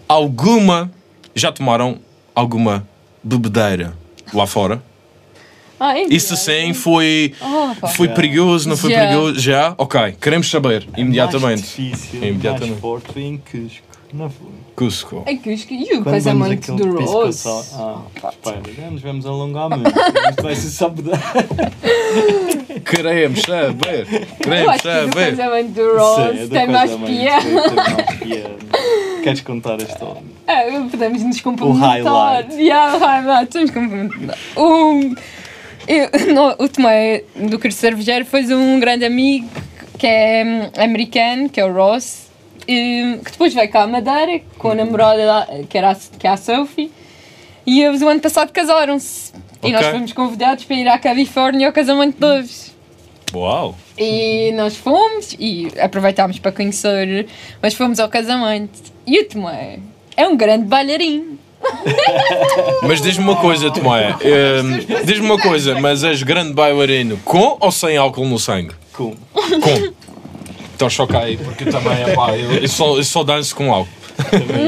[SPEAKER 1] alguma. Já tomaram alguma bebedeira lá fora?
[SPEAKER 3] Ah, é
[SPEAKER 1] Isso sim foi.
[SPEAKER 3] Oh.
[SPEAKER 1] Foi perigoso, não foi
[SPEAKER 3] Já.
[SPEAKER 1] perigoso? Já? Ok, queremos saber
[SPEAKER 2] Mais
[SPEAKER 1] imediatamente.
[SPEAKER 2] difícil,
[SPEAKER 1] Imediatamente.
[SPEAKER 2] mais forte foi em Cusco. Não foi?
[SPEAKER 1] Cusco.
[SPEAKER 3] É eu esque- e o casamento
[SPEAKER 2] àquele
[SPEAKER 3] do Ross?
[SPEAKER 2] sal- Ah, espera, nos vamos alongar muito. Isto vai ser só mudar.
[SPEAKER 1] Queremos saber. Queremos
[SPEAKER 3] que o
[SPEAKER 1] saber.
[SPEAKER 3] casamento do
[SPEAKER 2] é da
[SPEAKER 3] tem mais
[SPEAKER 2] coisa
[SPEAKER 3] piada.
[SPEAKER 2] mais. Queres contar a história?
[SPEAKER 3] Ah, podemos nos complementar.
[SPEAKER 2] highlight.
[SPEAKER 3] Yeah, o highlight. Podemos complementar. O, eu, o Tomé do Curso Cervejeiro foi um grande amigo que é hum, americano, que é o Ross, e, que depois veio cá à Madeira com a namorada da- que, era a, que é a Sophie e eles o ano passado casaram-se. E nós fomos convidados para ir à Califórnia ao casamento deles.
[SPEAKER 1] Uau!
[SPEAKER 3] E nós fomos e aproveitámos para conhecer, mas fomos ao casamento. E o Tomé é um grande bailarino.
[SPEAKER 1] Mas diz-me uma coisa, Tomé. ehm, diz-me uma coisa, mas és grande bailarino com ou sem álcool no sangue?
[SPEAKER 2] Com.
[SPEAKER 1] Com. Então choca aí, porque também é pá, eu, eu só, eu só danço com álcool.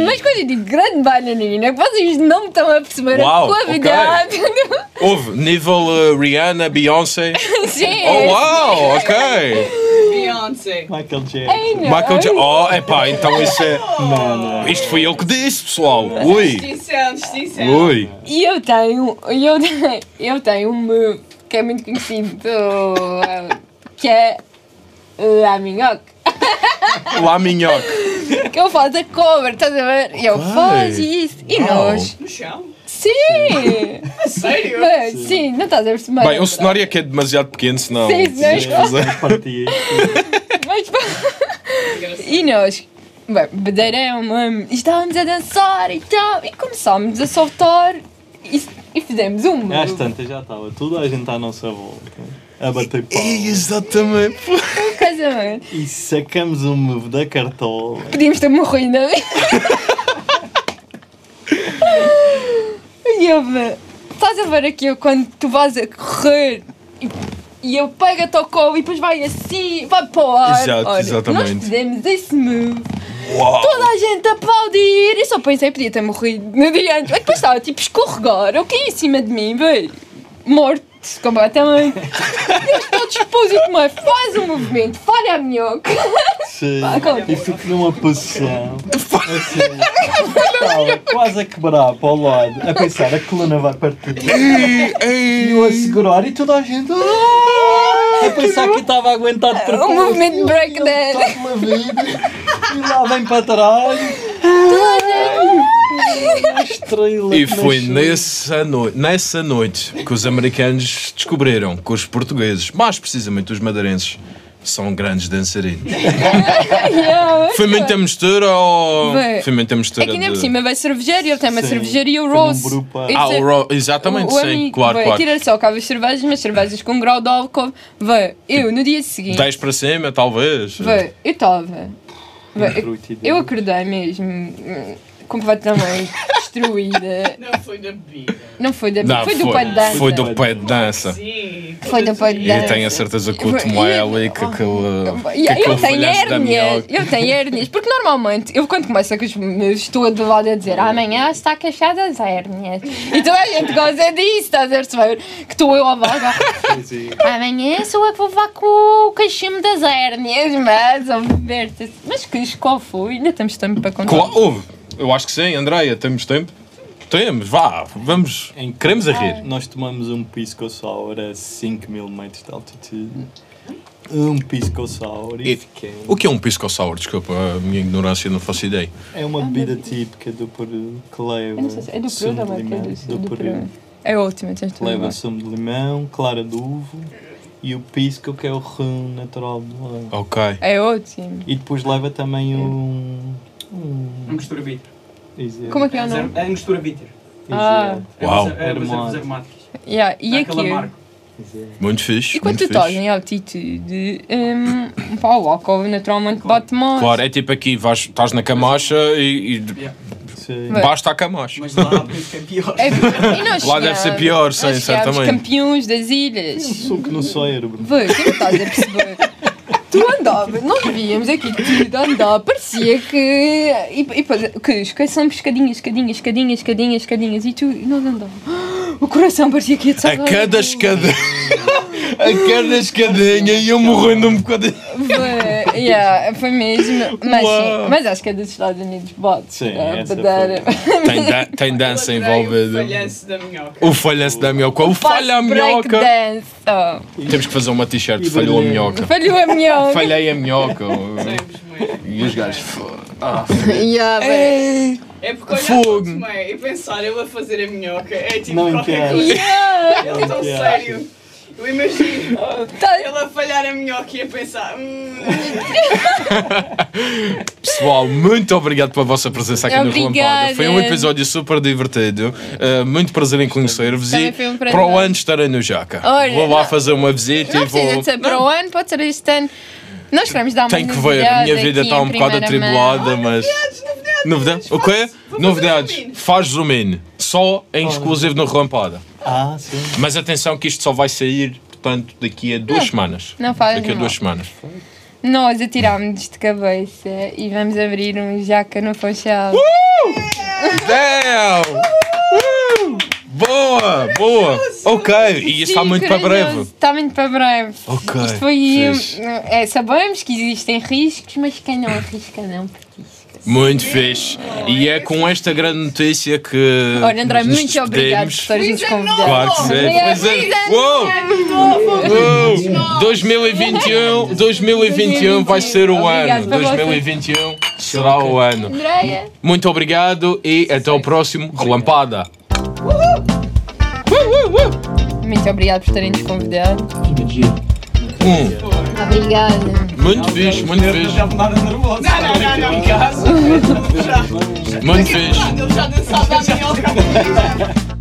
[SPEAKER 3] Mas quando eu digo grande bailarino, é que vocês não me estão a perceber
[SPEAKER 1] Uau,
[SPEAKER 3] a qualidade.
[SPEAKER 1] Houve nível eh, Rihanna, Beyoncé.
[SPEAKER 3] Sim.
[SPEAKER 1] Oh, uau, ok.
[SPEAKER 4] Beyoncé.
[SPEAKER 2] Michael Jackson.
[SPEAKER 3] Ai, não.
[SPEAKER 1] Michael Jackson. Oh, é pá, então isso é.
[SPEAKER 2] Não, não.
[SPEAKER 1] Isto foi ele que disse, pessoal. Ui,
[SPEAKER 4] Distinção, distinção.
[SPEAKER 1] ui.
[SPEAKER 3] E eu tenho, eu tenho, eu tenho um que é muito conhecido, uh, que é La Minhoque.
[SPEAKER 1] Lá minhoque.
[SPEAKER 3] Que eu faço a cover, estás a ver? E eu faço isso. E nós,
[SPEAKER 4] No chão?
[SPEAKER 3] Sim!
[SPEAKER 4] Sério?
[SPEAKER 3] Mas, sim, não estás a perceber.
[SPEAKER 1] Bem, o cenário é que é demasiado pequeno, senão.
[SPEAKER 3] Sim, sim.
[SPEAKER 1] se fizer-
[SPEAKER 2] Mas
[SPEAKER 3] pá, e nós, bem, bebedeirão, mano, e estávamos a dançar e tal, e começámos a soltar e, e fizemos uma.
[SPEAKER 2] Às tantas já estava. Toda a gente à nossa volta. a bater pau.
[SPEAKER 1] Exatamente.
[SPEAKER 3] Casamento.
[SPEAKER 2] E sacamos um move da cartola.
[SPEAKER 3] Podíamos ter morrido, é? E ve- estás a ver aqui quando tu vais a correr e, e eu pego-te ao colo e depois vai assim, vai para o ar.
[SPEAKER 1] Exato,
[SPEAKER 3] Olha,
[SPEAKER 1] exatamente.
[SPEAKER 3] Nós fizemos esse move,
[SPEAKER 1] Uau.
[SPEAKER 3] toda a gente a aplaudir. Eu só pensei podia ter morrido no dia antes. Mas depois estava tipo a escorregar, eu caí em cima de mim, veio, morto completamente. Eles todos positivo, faz um movimento, falha a minhoca.
[SPEAKER 2] Sim.
[SPEAKER 3] Pá.
[SPEAKER 2] E fico numa posição. Assim, estava quase a quebrar para o lado, a pensar a coluna vai partir. E eu a segurar e toda a gente. "Ah!" A pensar que estava a aguentar de propósito.
[SPEAKER 3] Um movimento
[SPEAKER 2] eu
[SPEAKER 3] breakdance.
[SPEAKER 2] E lá vem para trás. Estrela
[SPEAKER 1] E foi
[SPEAKER 2] nasceu.
[SPEAKER 1] nessa, noi nessa noite que os americanos descobriram que os portugueses, mais precisamente os madeirenses, são grandes dançarinos.
[SPEAKER 3] Yeah,
[SPEAKER 1] Foi muita mistura ou.
[SPEAKER 3] Foi.
[SPEAKER 1] Foi muita mistura.
[SPEAKER 3] É que ainda
[SPEAKER 1] de-
[SPEAKER 3] por cima vai cervejeiro, ele tem uma
[SPEAKER 2] Sim,
[SPEAKER 3] cervejaria, o Rose. Isso
[SPEAKER 1] Ah,
[SPEAKER 3] é-
[SPEAKER 1] o Ro... exatamente,
[SPEAKER 3] o
[SPEAKER 1] sim,
[SPEAKER 3] amigo,
[SPEAKER 1] claro, claro.
[SPEAKER 3] Tira só cavas cervejas, mas cervejas com grau de álcool. Vai, eu no dia seguinte,
[SPEAKER 1] 10 para cima, talvez.
[SPEAKER 3] vai, eu estava. Eu, acordei mesmo completamente destruída.
[SPEAKER 4] Não foi da bebida.
[SPEAKER 3] Não foi da
[SPEAKER 1] Não,
[SPEAKER 3] foi do pé de dança.
[SPEAKER 1] Foi do pé de dança.
[SPEAKER 4] Sim.
[SPEAKER 3] Foi do pé de
[SPEAKER 1] E
[SPEAKER 3] dança.
[SPEAKER 1] tenho a certeza que o
[SPEAKER 3] Foi-
[SPEAKER 1] Tomoel e que aquele.
[SPEAKER 3] E
[SPEAKER 1] que
[SPEAKER 3] eu tenho hérnias, eu tenho hérnias, porque normalmente eu quando começo a com os meus estou do lado a dizer amanhã está queixada das hérnias. E toda a gente gosta disso, estás a perceber? Que estou eu a vaga. Amanhã sou eu que vou levar com o queixinho das hérnias, mas a ver Mas que qual foi? Ainda temos tempo para contar.
[SPEAKER 1] Qual- Houve. Eu acho que sim, Andreia, temos tempo? Temos, vá, vamos.
[SPEAKER 2] Em-
[SPEAKER 1] Queremos a rir.
[SPEAKER 2] Nós tomamos um pisco sour a 5 mil metros de altitude. Um pisco sour e,
[SPEAKER 1] E-
[SPEAKER 2] fiquei.
[SPEAKER 1] O que é um pisco sour? Desculpa, a minha ignorância não faço ideia.
[SPEAKER 2] É uma bebida típica do Peru que leva
[SPEAKER 3] Eu não sei se é do Peru
[SPEAKER 2] de
[SPEAKER 3] ou é
[SPEAKER 2] limão.
[SPEAKER 3] do,
[SPEAKER 2] Peru.
[SPEAKER 3] É ótimo, tens tudo
[SPEAKER 2] leva sumo de limão, clara de uvo e o pisco que é o rum natural do leite.
[SPEAKER 1] Ok.
[SPEAKER 3] É ótimo.
[SPEAKER 2] E depois leva também um. um
[SPEAKER 5] A mistura bitter.
[SPEAKER 2] exato.
[SPEAKER 3] Como é que é o nome?
[SPEAKER 5] É a mistura bitter.
[SPEAKER 3] Ah.
[SPEAKER 5] É
[SPEAKER 1] Uau.
[SPEAKER 5] É ervas aromáticas.
[SPEAKER 3] Yeah. E
[SPEAKER 5] Dá
[SPEAKER 3] aqui?
[SPEAKER 2] exato.
[SPEAKER 1] Muito fixe.
[SPEAKER 3] E quando tu estás em altitude, um, pá, o álcool naturalmente bate mais.
[SPEAKER 1] Claro, é tipo aqui, vais, estás na camacha e, e
[SPEAKER 5] Yeah.
[SPEAKER 1] Basta a camacha.
[SPEAKER 5] Mas lá que é pior.
[SPEAKER 3] É, nós
[SPEAKER 1] Lá deve ser pior, sim, certamente.
[SPEAKER 3] campeões das ilhas.
[SPEAKER 2] Suco no cérebro.
[SPEAKER 3] Vê, tu não estás a perceber. Tu andavas, nós víamos aqui tudo andar, parecia que. E, e que esqueçam escadinhas, escadinhas, escadinhas, escadinhas, escadinhas, e tu. E nós andávamos. O coração parecia que ia
[SPEAKER 1] A cada escada. a cada escadinha ia morrendo um bocadinho.
[SPEAKER 3] Foi, yeah, foi mesmo. Mas,
[SPEAKER 1] Uau.
[SPEAKER 3] sim, mas acho que é dos Estados Unidos, bate.
[SPEAKER 2] Sim, essa
[SPEAKER 3] bader.
[SPEAKER 1] Tem, da- tem dança envolvida.
[SPEAKER 4] O falhanço da minhoca.
[SPEAKER 1] O falhanço da minhoca. O falha a minhoca.
[SPEAKER 3] Oh.
[SPEAKER 1] Temos que fazer uma t-shirt. Falhou a minhoca.
[SPEAKER 3] Falhou a minhoca.
[SPEAKER 1] Falhei a minhoca. E os gajos. fo- Ah,
[SPEAKER 3] Yeah, bem.
[SPEAKER 4] É porque olhar
[SPEAKER 1] Fogo.
[SPEAKER 4] para o Tomé e pensar ele a fazer a minhoca é tipo
[SPEAKER 2] Não
[SPEAKER 4] qualquer
[SPEAKER 2] entendo.
[SPEAKER 4] coisa.
[SPEAKER 3] Yeah.
[SPEAKER 4] Ele tão
[SPEAKER 2] Yeah.
[SPEAKER 4] sério. Eu imagino
[SPEAKER 3] Tá-
[SPEAKER 4] ele a falhar a minhoca e a pensar. Hum,
[SPEAKER 1] Pessoal, muito obrigado pela vossa presença aqui
[SPEAKER 3] Obrigada.
[SPEAKER 1] no Relampada. Foi um episódio super divertido. Uh, muito prazer em conhecer-vos e
[SPEAKER 3] foi um prazer.
[SPEAKER 1] para o ano estarei no Jaca.
[SPEAKER 3] Olha,
[SPEAKER 1] vou lá
[SPEAKER 3] não-
[SPEAKER 1] fazer uma visita
[SPEAKER 3] Não
[SPEAKER 1] e vou.
[SPEAKER 3] ser para o ano, pode ser este ano. Nós queremos dar uma
[SPEAKER 1] Tenho que ver, a minha vida está um bocado atribulada, mas. Novidades? O quê? Novidades. Faz zoom in. Só em exclusivo no Relampada.
[SPEAKER 2] Ah, sim.
[SPEAKER 1] Mas atenção que isto só vai sair, portanto, daqui a duas semanas.
[SPEAKER 3] Não faz
[SPEAKER 1] Daqui a
[SPEAKER 3] mal.
[SPEAKER 1] duas semanas.
[SPEAKER 3] Nós atirámos de cabeça e vamos abrir um jaca no Funchal.
[SPEAKER 1] Damn! Boa, boa. Ok, e isso está
[SPEAKER 3] Sim,
[SPEAKER 1] muito para breve.
[SPEAKER 3] Está muito para breve.
[SPEAKER 1] Ok,
[SPEAKER 3] Isto foi.
[SPEAKER 1] fixe.
[SPEAKER 3] É, sabemos que existem riscos, mas quem não arrisca não petisca.
[SPEAKER 1] Muito fixe. E é com esta grande notícia que.
[SPEAKER 3] Olha, André,
[SPEAKER 1] nos
[SPEAKER 3] muito obrigado por
[SPEAKER 1] despedimos.
[SPEAKER 3] teres nos convidado.
[SPEAKER 1] Claro que sim. Pois é.
[SPEAKER 3] ano
[SPEAKER 1] Uou! Uou! 2021, 2021 vai ser o
[SPEAKER 3] Obrigado
[SPEAKER 1] ano.
[SPEAKER 3] para vocês.
[SPEAKER 1] 2021 será o ano.
[SPEAKER 3] Andréia.
[SPEAKER 1] Muito obrigado e até o próximo Relampada.
[SPEAKER 3] Muito obrigado por terem nos convidado.
[SPEAKER 1] Um.
[SPEAKER 3] Obrigada.
[SPEAKER 1] Muito fixe, muito
[SPEAKER 5] Não
[SPEAKER 1] fixe.
[SPEAKER 4] Não, não, não, não.
[SPEAKER 5] Em casa.
[SPEAKER 4] Já.
[SPEAKER 1] Muito fixe.
[SPEAKER 4] Ele já dançava a minhoca.